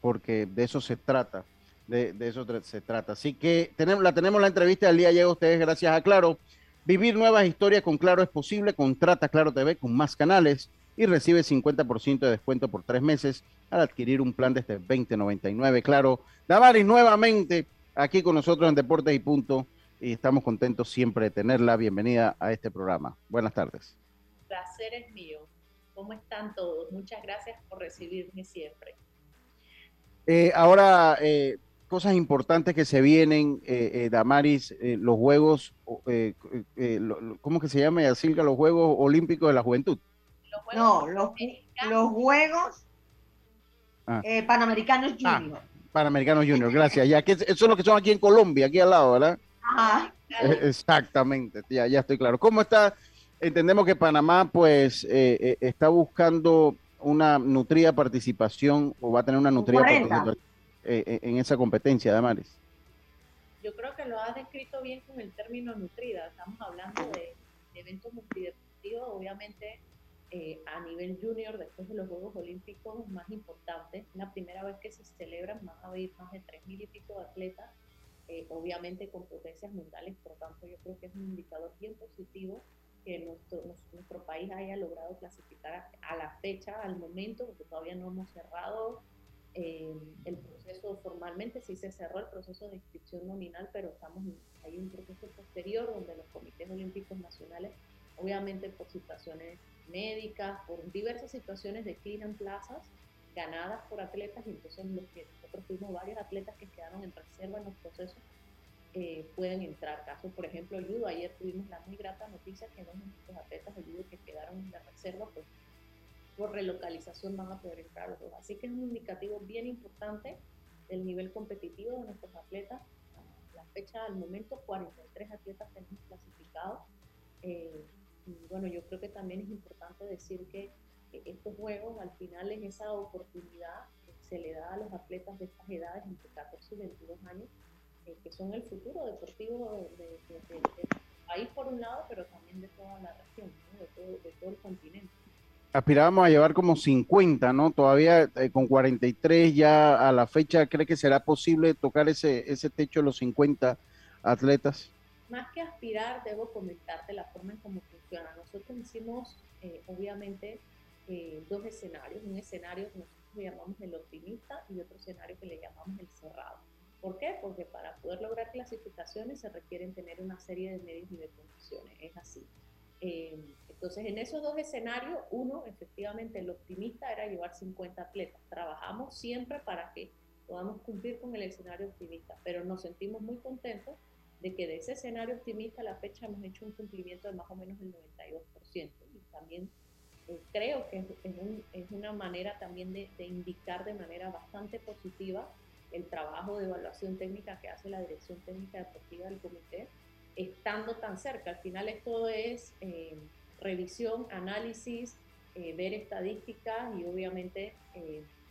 porque de eso se trata, de, eso se trata. Así que tenemos, la tenemos la entrevista del día llega a ustedes gracias a Claro. Vivir nuevas historias con Claro es posible. Contrata Claro TV con más canales y recibe 50% de descuento por tres meses al adquirir un plan desde 2099. Claro, Damaris nuevamente aquí con nosotros en Deportes y Punto y estamos contentos siempre de tenerla. Bienvenida a este programa. Buenas tardes. Placer es mío. ¿Cómo están todos? Muchas gracias por recibirme siempre. Eh, ahora, eh, cosas importantes que se vienen, eh, Damaris, los Juegos, ¿cómo que se llama, Yacilca? Los Juegos Olímpicos de la Juventud. no, los, Juegos ah. Panamericanos ah, Junior. Panamericanos Junior, gracias. Ya que eso es lo que son aquí en Colombia, aquí al lado, ¿verdad? Exactamente, ya, ya estoy claro. ¿Cómo está? Entendemos que Panamá, pues, está buscando una nutrida participación o va a tener una nutrida participación eh, eh, en esa competencia, Damaris? Yo creo que lo ha descrito bien con el término nutrida. Estamos hablando de, eventos multideportivos, obviamente eh, a nivel junior, después de los Juegos Olímpicos más importantes. La primera vez que se celebran, van a haber más de tres mil y pico de atletas, obviamente con potencias mundiales, por tanto yo creo que es un indicador bien positivo que nuestro, nuestro país haya logrado clasificar a, la fecha, al momento, porque todavía no hemos cerrado eh, el proceso formalmente, sí se cerró el proceso de inscripción nominal, pero estamos hay un proceso posterior donde los comités olímpicos nacionales, obviamente por situaciones médicas, por diversas situaciones declinan plazas ganadas por atletas y entonces los que nosotros tuvimos varios atletas que quedaron en reserva en los procesos eh, pueden entrar. Casos, por ejemplo, el judo. Ayer tuvimos la muy grata noticia que dos nuestros atletas de judo que quedaron en la reserva, pues por relocalización van a poder entrar los dos. Así que es un indicativo bien importante del nivel competitivo de nuestros atletas. La fecha al momento, 43 atletas tenemos clasificados. Eh, y bueno, yo creo que también es importante decir que estos juegos al final es esa oportunidad que se le da a los atletas de estas edades, entre 14 y 22 años, eh, que son el futuro deportivo del país por un lado, pero también de toda la región, de, todo, el continente. Aspirábamos a llevar como 50, ¿no? Todavía eh, con 43 ya a la fecha, ¿cree que será posible tocar ese, ese techo de los 50 atletas? Más que aspirar, debo comentarte la forma en cómo funciona. Nosotros hicimos, eh, obviamente, dos escenarios. Un escenario que nosotros le llamamos el optimista y otro escenario que le llamamos el cerrado. ¿Por qué? Porque para poder lograr clasificaciones se requieren tener una serie de medios y de condiciones. Es así. Eh, entonces, en esos dos escenarios, uno, efectivamente, el optimista era llevar 50 atletas. Trabajamos siempre para que podamos cumplir con el escenario optimista, pero nos sentimos muy contentos de que de ese escenario optimista a la fecha hemos hecho un cumplimiento de más o menos el 92%. Y también eh, creo que es, una manera también de, indicar de manera bastante positiva el trabajo de evaluación técnica que hace la Dirección Técnica Deportiva del Comité, estando tan cerca. Al final esto es eh, revisión, análisis, eh, ver estadísticas y obviamente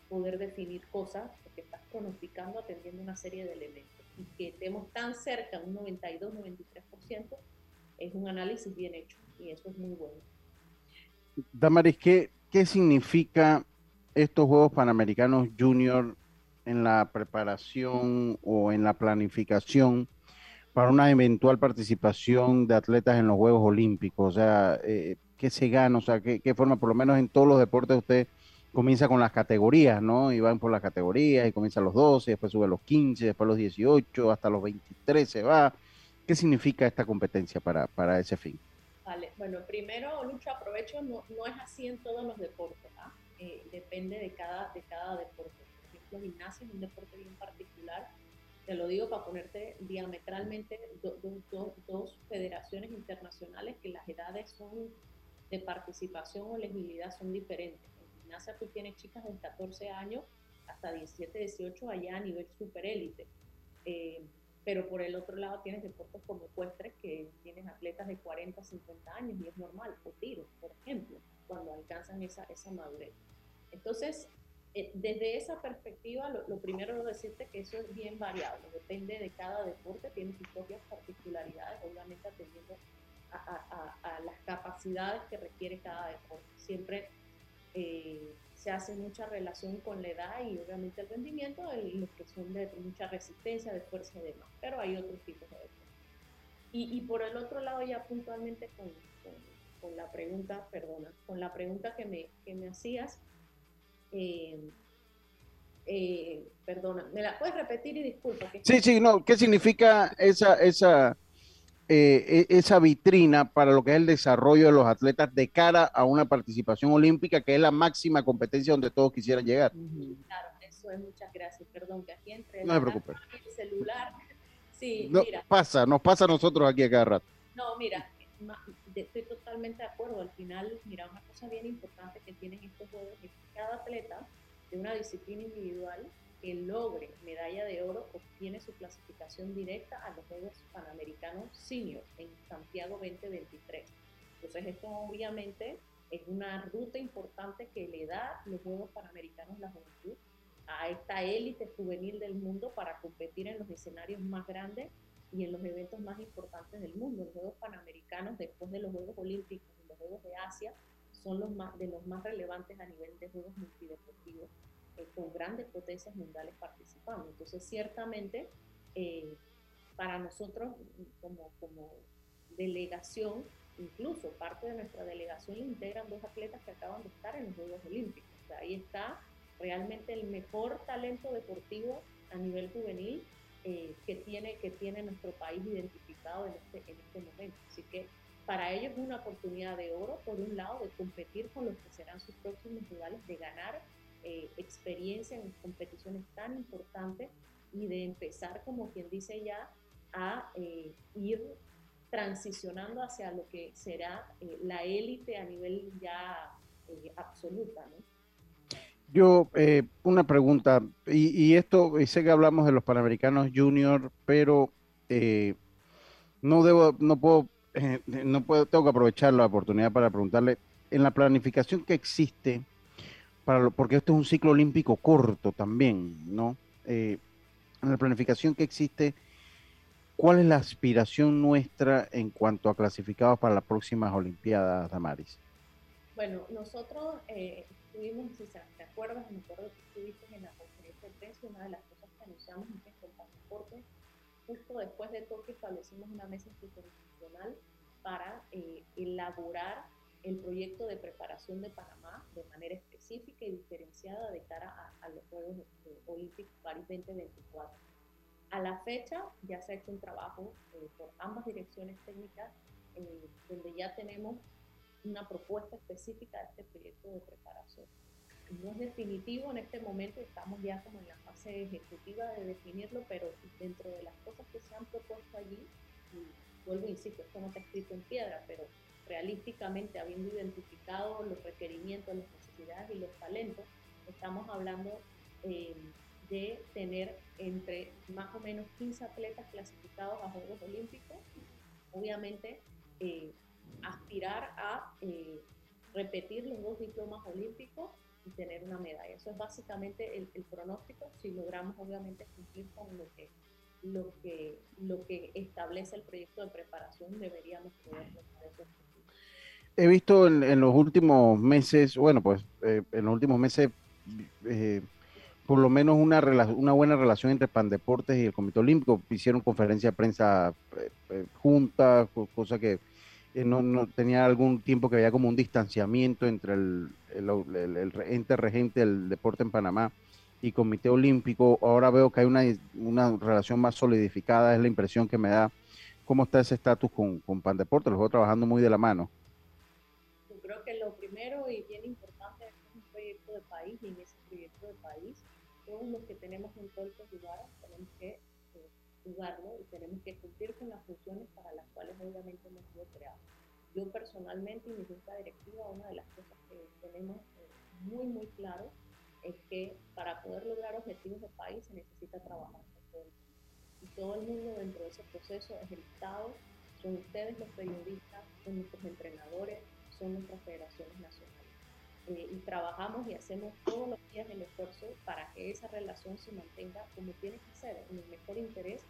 poder definir cosas, porque estás pronosticando atendiendo una serie de elementos. Y que estemos tan cerca, un 92-93%, es un análisis bien hecho y eso es muy bueno. Damaris, ¿qué, ¿qué significa estos Juegos Panamericanos Junior en la preparación o en la planificación para una eventual participación de atletas en los Juegos Olímpicos? O sea, eh, ¿qué se gana? O sea, ¿qué, forma, por lo menos en todos los deportes, usted comienza con las categorías, ¿no? Y van por las categorías y comienza a los 12, después sube a los 15, después a los 18, hasta los 23 se va. ¿Qué significa esta competencia para, para ese fin? Vale, bueno, primero, Lucho, aprovecho, no, no es así en todos los deportes, ¿ah? eh, depende de cada, de cada deporte. Por ejemplo, gimnasia es un deporte bien particular, te lo digo para ponerte diametralmente dos federaciones internacionales que las edades son de participación o elegibilidad son diferentes. En gimnasia tú tienes chicas de 14 años hasta 17, 18 allá a nivel super élite. Eh, pero por el otro lado tienes deportes como ecuestres que tienes atletas de 40, 50 años y es normal, o tiros, por ejemplo, cuando alcanzan esa, esa madurez. Entonces, eh, desde esa perspectiva, lo, primero es decirte que eso es bien variable, depende de cada deporte, tiene sus propias particularidades, obviamente atendiendo a, a, las capacidades que requiere cada deporte. Siempre eh, se hace mucha relación con la edad y obviamente el rendimiento los que son de mucha resistencia, de fuerza y demás, pero hay otros tipos de deportes. Y, y, por el otro lado ya puntualmente con, con, la pregunta, perdona, con la pregunta que me, que me hacías, eh, eh, perdona, ¿me la puedes repetir y disculpa? sí, sí, no, ¿qué significa esa, esa, eh, e, esa vitrina para lo que es el desarrollo de los atletas de cara a una participación olímpica, que es la máxima competencia donde todos quisieran llegar. Claro, eso es, muchas gracias. Perdón, que aquí entre no el celular. Sí, no, mira. Pasa, nos pasa a nosotros aquí a cada rato. No, mira, estoy totalmente de acuerdo. Al final, mira, una cosa bien importante que tienen estos juegos es que cada atleta de una disciplina individual que logre medalla de oro obtiene su clasificación directa a los Juegos Panamericanos Senior en Santiago 2023. Entonces esto obviamente es una ruta importante que le da los Juegos Panamericanos la juventud a esta élite juvenil del mundo para competir en los escenarios más grandes y en los eventos más importantes del mundo. Los Juegos Panamericanos, después de los Juegos Olímpicos y los Juegos de Asia, son los más, de los más relevantes a nivel de Juegos Multideportivos eh, con grandes potencias mundiales participando. Entonces, ciertamente, eh, para nosotros como, como delegación, incluso parte de nuestra delegación le integran dos atletas que acaban de estar en los Juegos Olímpicos. O sea, ahí está realmente el mejor talento deportivo a nivel juvenil eh, que, tiene, que tiene nuestro país identificado en este, en este momento. Así que para ellos es una oportunidad de oro, por un lado, de competir con los que serán sus próximos rivales, de ganar eh, experiencia en competiciones tan importantes y de empezar, como quien dice ya, a eh, ir transicionando hacia lo que será eh, la élite a nivel ya absoluta. Yo, una pregunta, y, esto, sé que hablamos de los Panamericanos Junior, pero no debo, no puedo, no puedo, tengo que aprovechar la oportunidad para preguntarle, en la planificación que existe, porque esto es un ciclo olímpico corto también, ¿no? Eh, en la planificación que existe, ¿cuál es la aspiración nuestra en cuanto a clasificados para las próximas Olimpiadas, Damaris? Bueno, nosotros eh, estuvimos, si te acuerdas, me acuerdo que estuviste en la conferencia de prensa, una de las cosas que anunciamos es que con pasaporte, justo después de Tokio establecimos una mesa institucional para eh, elaborar el proyecto de preparación de Panamá de manera específica y diferenciada de cara a, los Juegos Olímpicos París 2024. A la fecha ya se ha hecho un trabajo eh, por ambas direcciones técnicas eh, donde ya tenemos una propuesta específica de este proyecto de preparación. No es definitivo en este momento, estamos ya como en la fase ejecutiva de definirlo, pero dentro de las cosas que se han propuesto allí, y vuelvo, insisto, esto no está escrito en piedra, pero realísticamente habiendo identificado los requerimientos, las necesidades y los talentos, estamos hablando eh, de tener entre más o menos 15 atletas clasificados a Juegos Olímpicos. Obviamente, eh, aspirar a eh, repetir los dos diplomas olímpicos y tener una medalla. Eso es básicamente el, pronóstico, si logramos obviamente cumplir con lo que, lo, que, establece el proyecto de preparación, deberíamos poder lograr esos He visto en, los últimos meses, bueno, pues eh, en los últimos meses, eh, por lo menos una, una buena relación entre Pandeportes y el Comité Olímpico. Hicieron conferencia de prensa eh, juntas, cosa que no, no, tenía algún tiempo que había como un distanciamiento entre el, el, ente regente del deporte en Panamá y Comité Olímpico. Ahora veo que hay una, una relación más solidificada, es la impresión que me da. ¿Cómo está ese estatus con, con Pan Deporte? Los veo trabajando muy de la mano. Creo que lo primero y bien importante es un proyecto de país y en ese proyecto de país todos los que tenemos un todos los lugares tenemos que jugarlo y tenemos que cumplir con las funciones para las cuales obviamente hemos sido creados. Yo personalmente y mi junta directiva, una de las cosas que tenemos eh, muy, muy claro es que para poder lograr objetivos de país se necesita trabajar. Y todo el mundo dentro de ese proceso es el Estado, son ustedes los periodistas, son nuestros entrenadores, son nuestras federaciones nacionales. Eh, y trabajamos y hacemos todos los días el esfuerzo para que esa relación se mantenga como tiene que ser, en el mejor interés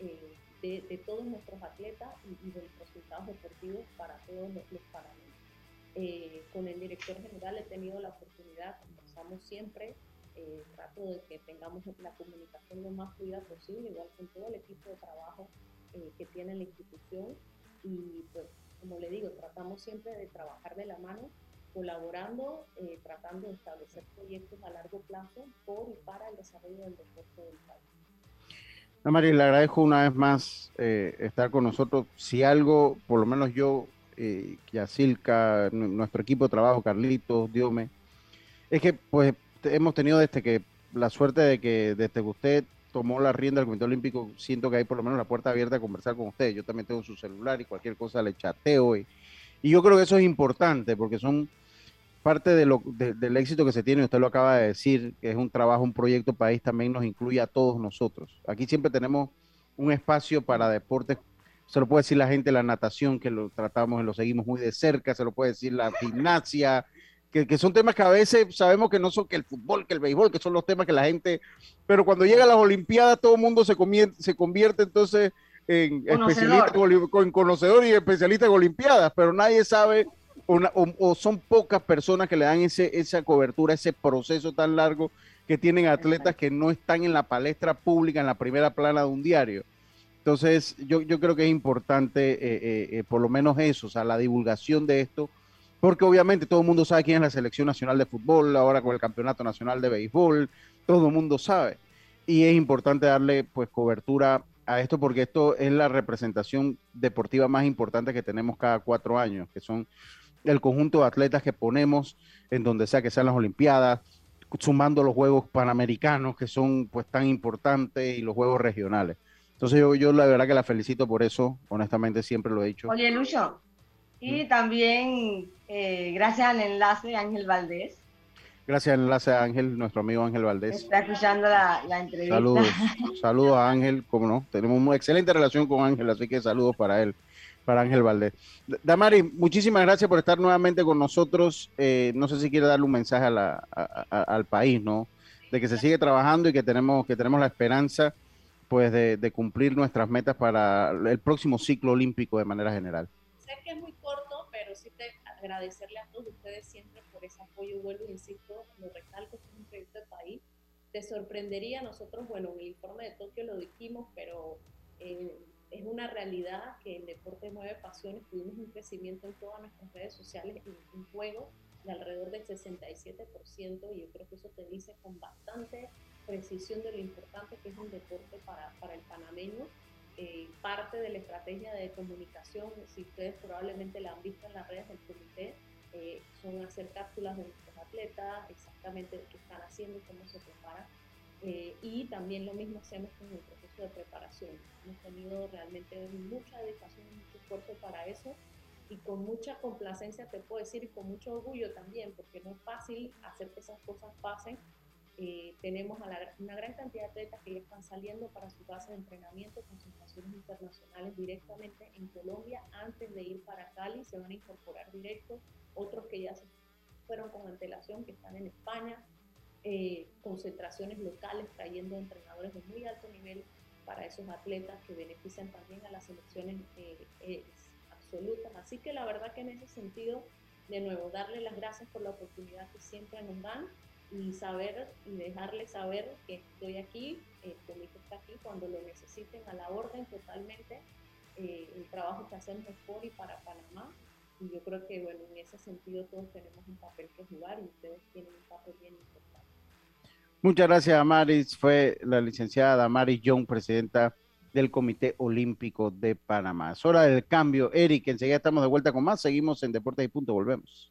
eh, de, todos nuestros atletas y, de los resultados deportivos para todos los, los eh, con el director general he tenido la oportunidad, conversamos siempre, eh, trato de que tengamos la comunicación lo más fluida posible, igual con todo el equipo de trabajo que tiene la institución y pues como le digo, tratamos siempre de trabajar de la mano, colaborando, tratando de establecer proyectos a largo plazo por y para el desarrollo del deporte del país. No, María, le agradezco una vez más eh, estar con nosotros. Si algo, por lo menos yo, eh, Yacilca, nuestro equipo de trabajo, Carlitos, Diome, es que pues hemos tenido desde que la suerte de que desde que usted tomó la rienda del Comité Olímpico, siento que hay por lo menos la puerta abierta a conversar con usted. Yo también tengo su celular y cualquier cosa le chateo. Y, y yo creo que eso es importante porque son parte del éxito que se tiene, usted lo acaba de decir, que es un trabajo, un proyecto país, también nos incluye a todos nosotros. Aquí siempre tenemos un espacio para deportes, se lo puede decir la gente, la natación, que lo tratamos y lo seguimos muy de cerca, se lo puede decir la gimnasia, que, que, son temas que a veces sabemos que no son que el fútbol, que el béisbol, que son los temas que la gente, pero cuando llega a las Olimpiadas todo el mundo se convierte, se convierte entonces en especialista, en conocedor y especialista en Olimpiadas, pero nadie sabe o, son pocas personas que le dan ese, esa cobertura, ese proceso tan largo que tienen atletas que no están en la palestra pública, en la primera plana de un diario. Entonces, yo, yo creo que es importante eh, eh, eh, por lo menos eso, o sea, la divulgación de esto, porque obviamente todo el mundo sabe quién es la selección nacional de fútbol, ahora con el campeonato nacional de béisbol, todo el mundo sabe. Y es importante darle pues cobertura a esto porque esto es la representación deportiva más importante que tenemos cada cuatro años, que son el conjunto de atletas que ponemos en donde sea que sean las Olimpiadas, sumando los Juegos Panamericanos que son pues tan importantes y los Juegos regionales. Entonces yo, yo la verdad que la felicito por eso, honestamente siempre lo he dicho. Oye, Lucho, y también eh, gracias al enlace Ángel Valdés. Gracias al enlace a Ángel, nuestro amigo Ángel Valdés. Está escuchando la, la entrevista. Saludos, saludos a Ángel, como no, tenemos una excelente relación con Ángel, así que saludos para él para Ángel Valdés. Damari, muchísimas gracias por estar nuevamente con nosotros. Eh, no sé si quiere darle un mensaje al país, ¿no? De que se sigue trabajando y que tenemos, que tenemos la esperanza pues de, cumplir nuestras metas para el próximo ciclo olímpico de manera general. Sé que es muy corto, pero sí te agradecerle a todos ustedes siempre por ese apoyo. Vuelvo, insisto, lo recalco, es un proyecto de país. Te sorprendería, nosotros, bueno, en el informe de Tokio lo dijimos, pero eh, es una realidad que el deporte mueve pasiones. Tuvimos un crecimiento en todas nuestras redes sociales en juego de alrededor del 67% y yo creo que eso te dice con bastante precisión de lo importante que es un deporte para, para el panameño. Eh, parte de la estrategia de comunicación, si ustedes probablemente la han visto en las redes del comité, eh, son hacer cápsulas de nuestros atletas, exactamente qué están haciendo cómo se preparan. Eh, y también lo mismo hacemos con el proceso de preparación. Hemos tenido realmente mucha dedicación mucho esfuerzo para eso. y con mucha complacencia te puedo decir y con mucho orgullo también, porque no es fácil hacer que esas cosas pasen. Eh, tenemos a una gran cantidad de atletas que ya están saliendo para su base de entrenamiento, concentraciones internacionales directamente en Colombia antes de ir para Cali, se van a incorporar directo, otros que ya se fueron con antelación, que están en España, eh, concentraciones locales trayendo entrenadores de muy alto nivel para esos atletas que benefician también a las selecciones eh, absolutas. Así que la verdad que en ese sentido, de nuevo, darle las gracias por la oportunidad que siempre nos dan y saber y dejarles saber que estoy aquí, el comité está aquí cuando lo necesiten a la orden totalmente. Eh, el trabajo que hacemos por y para Panamá y yo creo que bueno, en ese sentido todos tenemos un papel que jugar y ustedes tienen un papel bien importante. Muchas gracias, Amaris. Fue la licenciada Amaris Young, presidenta del Comité Olímpico de Panamá. Es hora del cambio. Eric, enseguida estamos de vuelta con más. Seguimos en Deportes y Punto. Volvemos.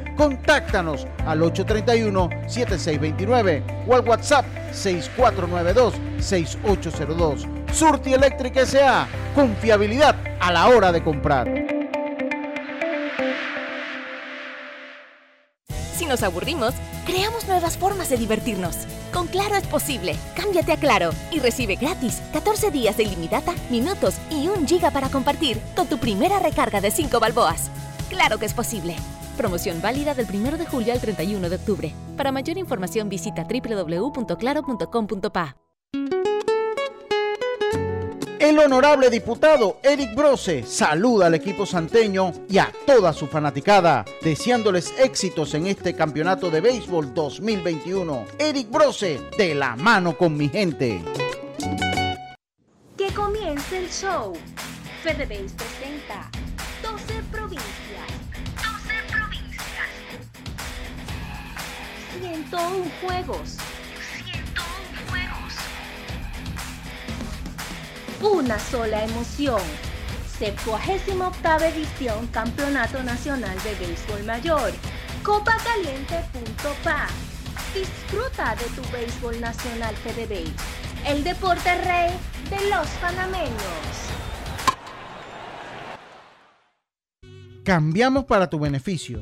Contáctanos al 831-7629 o al WhatsApp 6492-6802. Surti Electric S.A. Confiabilidad a la hora de comprar. Si nos aburrimos, creamos nuevas formas de divertirnos. Con Claro es posible. Cámbiate a Claro y recibe gratis 14 días de ilimitada, minutos y un giga para compartir con tu primera recarga de 5 balboas. Claro que es posible. Promoción válida del 1 de julio al 31 de octubre. Para mayor información visita www.claro.com.pa. El honorable diputado Eric Brose saluda al equipo santeño y a toda su fanaticada, deseándoles éxitos en este campeonato de béisbol 2021. Eric Brose, de la mano con mi gente. Que comience el show. FedeBase presenta 12 provincias. 101 juegos. 101 juegos. Una sola emoción. 78 edición Campeonato Nacional de Béisbol Mayor. Copacaliente.pa. Disfruta de tu béisbol nacional FedeBase. El deporte rey de los panameños. Cambiamos para tu beneficio.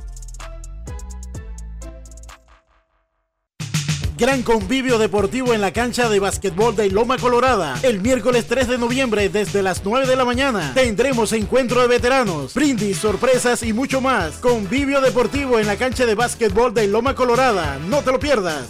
Gran convivio deportivo en la cancha de basquetbol de Loma Colorada. El miércoles 3 de noviembre desde las 9 de la mañana tendremos encuentro de veteranos, brindis, sorpresas y mucho más. Convivio deportivo en la cancha de basquetbol de Loma Colorada. No te lo pierdas.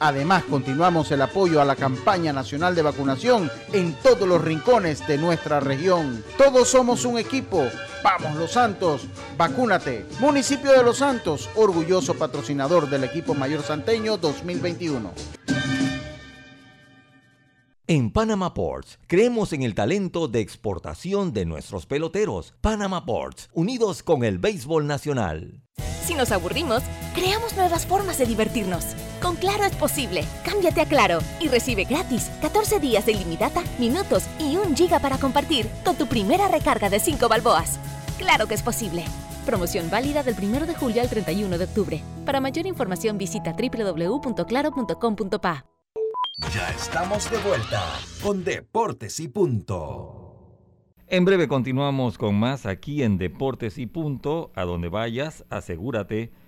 Además, continuamos el apoyo a la campaña nacional de vacunación en todos los rincones de nuestra región. Todos somos un equipo. Vamos Los Santos, vacúnate. Municipio de Los Santos, orgulloso patrocinador del equipo mayor santeño 2021. En Panama Ports, creemos en el talento de exportación de nuestros peloteros. Panama Ports, unidos con el béisbol nacional. Si nos aburrimos, creamos nuevas formas de divertirnos. Con Claro es posible. Cámbiate a Claro y recibe gratis 14 días de ilimitada, minutos y un giga para compartir con tu primera recarga de 5 balboas. Claro que es posible. Promoción válida del 1 de julio al 31 de octubre. Para mayor información visita www.claro.com.pa. Ya estamos de vuelta con Deportes y Punto. En breve continuamos con más aquí en Deportes y Punto. A donde vayas, asegúrate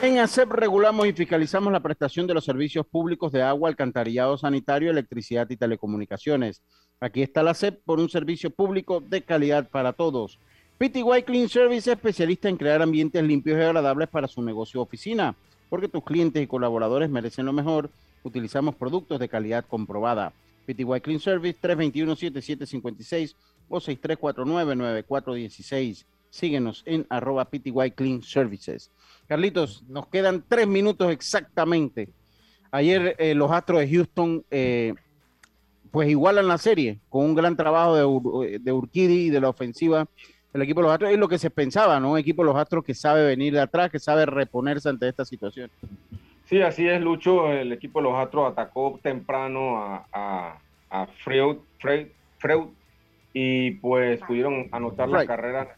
En ACEP regulamos y fiscalizamos la prestación de los servicios públicos de agua, alcantarillado sanitario, electricidad y telecomunicaciones. Aquí está la ACEP por un servicio público de calidad para todos. PTY Clean Service, especialista en crear ambientes limpios y agradables para su negocio o oficina, porque tus clientes y colaboradores merecen lo mejor Utilizamos productos de calidad comprobada. PTY Clean Service 321-7756 o 6349-9416. Síguenos en arroba PTY Clean Services. Carlitos, nos quedan tres minutos exactamente. Ayer eh, los Astros de Houston eh, pues igualan la serie con un gran trabajo de, de Urquidi y de la ofensiva del equipo de los Astros. Es lo que se pensaba, ¿no? Un equipo de los Astros que sabe venir de atrás, que sabe reponerse ante esta situación. Sí, así es, Lucho. El equipo de los Astros atacó temprano a, a, Freud, Freud, y pues pudieron anotar las carreras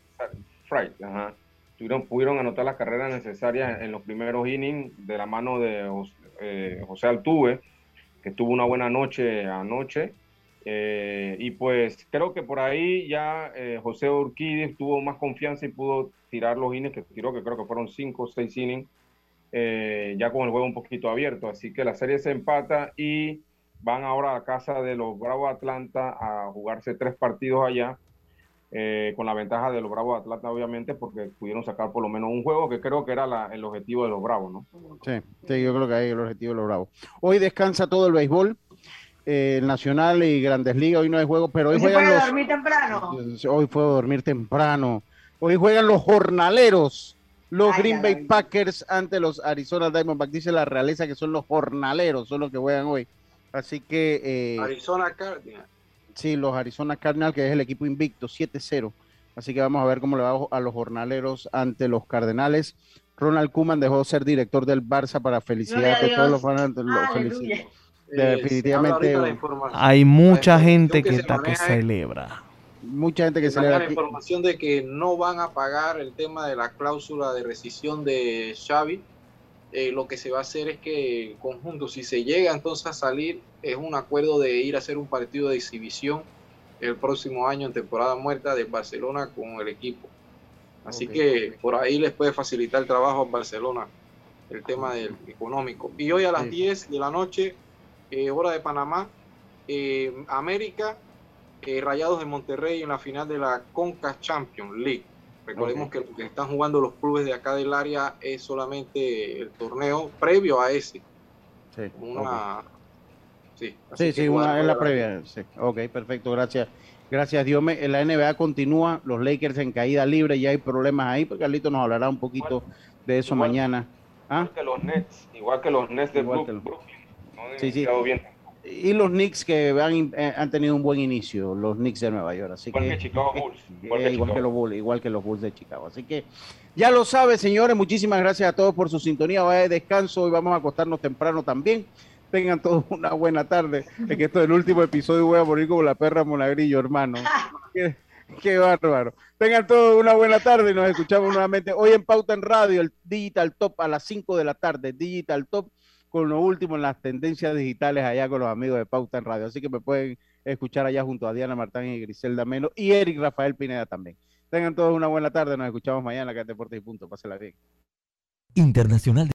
Freud, ajá. pudieron anotar las carreras necesarias en los primeros innings de la mano de eh, José Altuve, que tuvo una buena noche anoche. Eh, y pues creo que por ahí ya eh, José Urquidi tuvo más confianza y pudo tirar los innings que tiró, que creo que fueron cinco o seis innings eh, ya con el juego un poquito abierto. Así que la serie se empata y van ahora a casa de los Bravos Atlanta a jugarse tres partidos allá, eh, con la ventaja de los Bravos Atlanta, obviamente, porque pudieron sacar por lo menos un juego que creo que era el objetivo de los Bravos, ¿no? Sí, sí, yo creo que ahí es el objetivo de los Bravos. Hoy descansa todo el béisbol. Eh, Nacional y Grandes Ligas, hoy no hay juego, pero hoy, hoy juegan los... dormir temprano. Hoy puedo dormir temprano. Hoy juegan los jornaleros los Green Bay Packers ante los Arizona Diamondbacks. Dice la realeza que son los jornaleros, son los que juegan hoy. Así que. Eh, Arizona Cardinals. Sí, los Arizona Cardinals, que es el equipo invicto, 7-0. Así que vamos a ver cómo le va a los jornaleros ante los Cardenales. Ronald Kuman dejó de ser director del Barça para felicidad de todos los fanáticos. Definitivamente. Hay mucha gente que, está que celebra mucha gente que se le da la información de que no van a pagar el tema de la cláusula de rescisión de Xavi. Eh, lo que se va a hacer es que conjunto, si se llega entonces a salir, es un acuerdo de ir a hacer un partido de exhibición el próximo año en temporada muerta del Barcelona con el equipo. Así que por ahí les puede facilitar el trabajo a Barcelona el tema del económico. Y hoy a las 10 de la noche, eh, hora de Panamá, eh, América, eh, Rayados de Monterrey en la final de la Conca Champions League. Recordemos que lo que están jugando los clubes de acá del área es solamente el torneo previo a ese. Sí. Una, Sí, sí, sí una, en la previa. Sí. Ok, perfecto, gracias. Gracias, Dios. En la NBA continúa, los Lakers en caída libre, ya hay problemas ahí, porque Carlito nos hablará un poquito de eso mañana. ¿Ah? Igual que los Nets, igual que los Nets de Brooklyn. sí, sí. Y los Knicks que han, eh, han, tenido un buen inicio, los Knicks de Nueva York. Así igual que, Chicago Bulls. Igual, que, igual que, los Bulls, igual que los Bulls de Chicago. Así que ya lo sabe, señores. Muchísimas gracias a todos por su sintonía. Vaya de descanso. Hoy vamos a acostarnos temprano también. Tengan todos una buena tarde. Es que esto es el último episodio. Voy a morir como la perra Monagrillo, hermano. Qué, bárbaro. Tengan todos una buena tarde y nos escuchamos nuevamente hoy en Pauta en Radio, el Digital Top a las 5 de la tarde. Digital Top con lo último en las tendencias digitales allá con los amigos de Pauta en Radio. Así que me pueden escuchar allá junto a Diana Martán y Griselda Meno y Eric Rafael Pineda también. Tengan todos una buena tarde. Nos escuchamos mañana acá en Deportes y Punto. Pásela bien. Internacional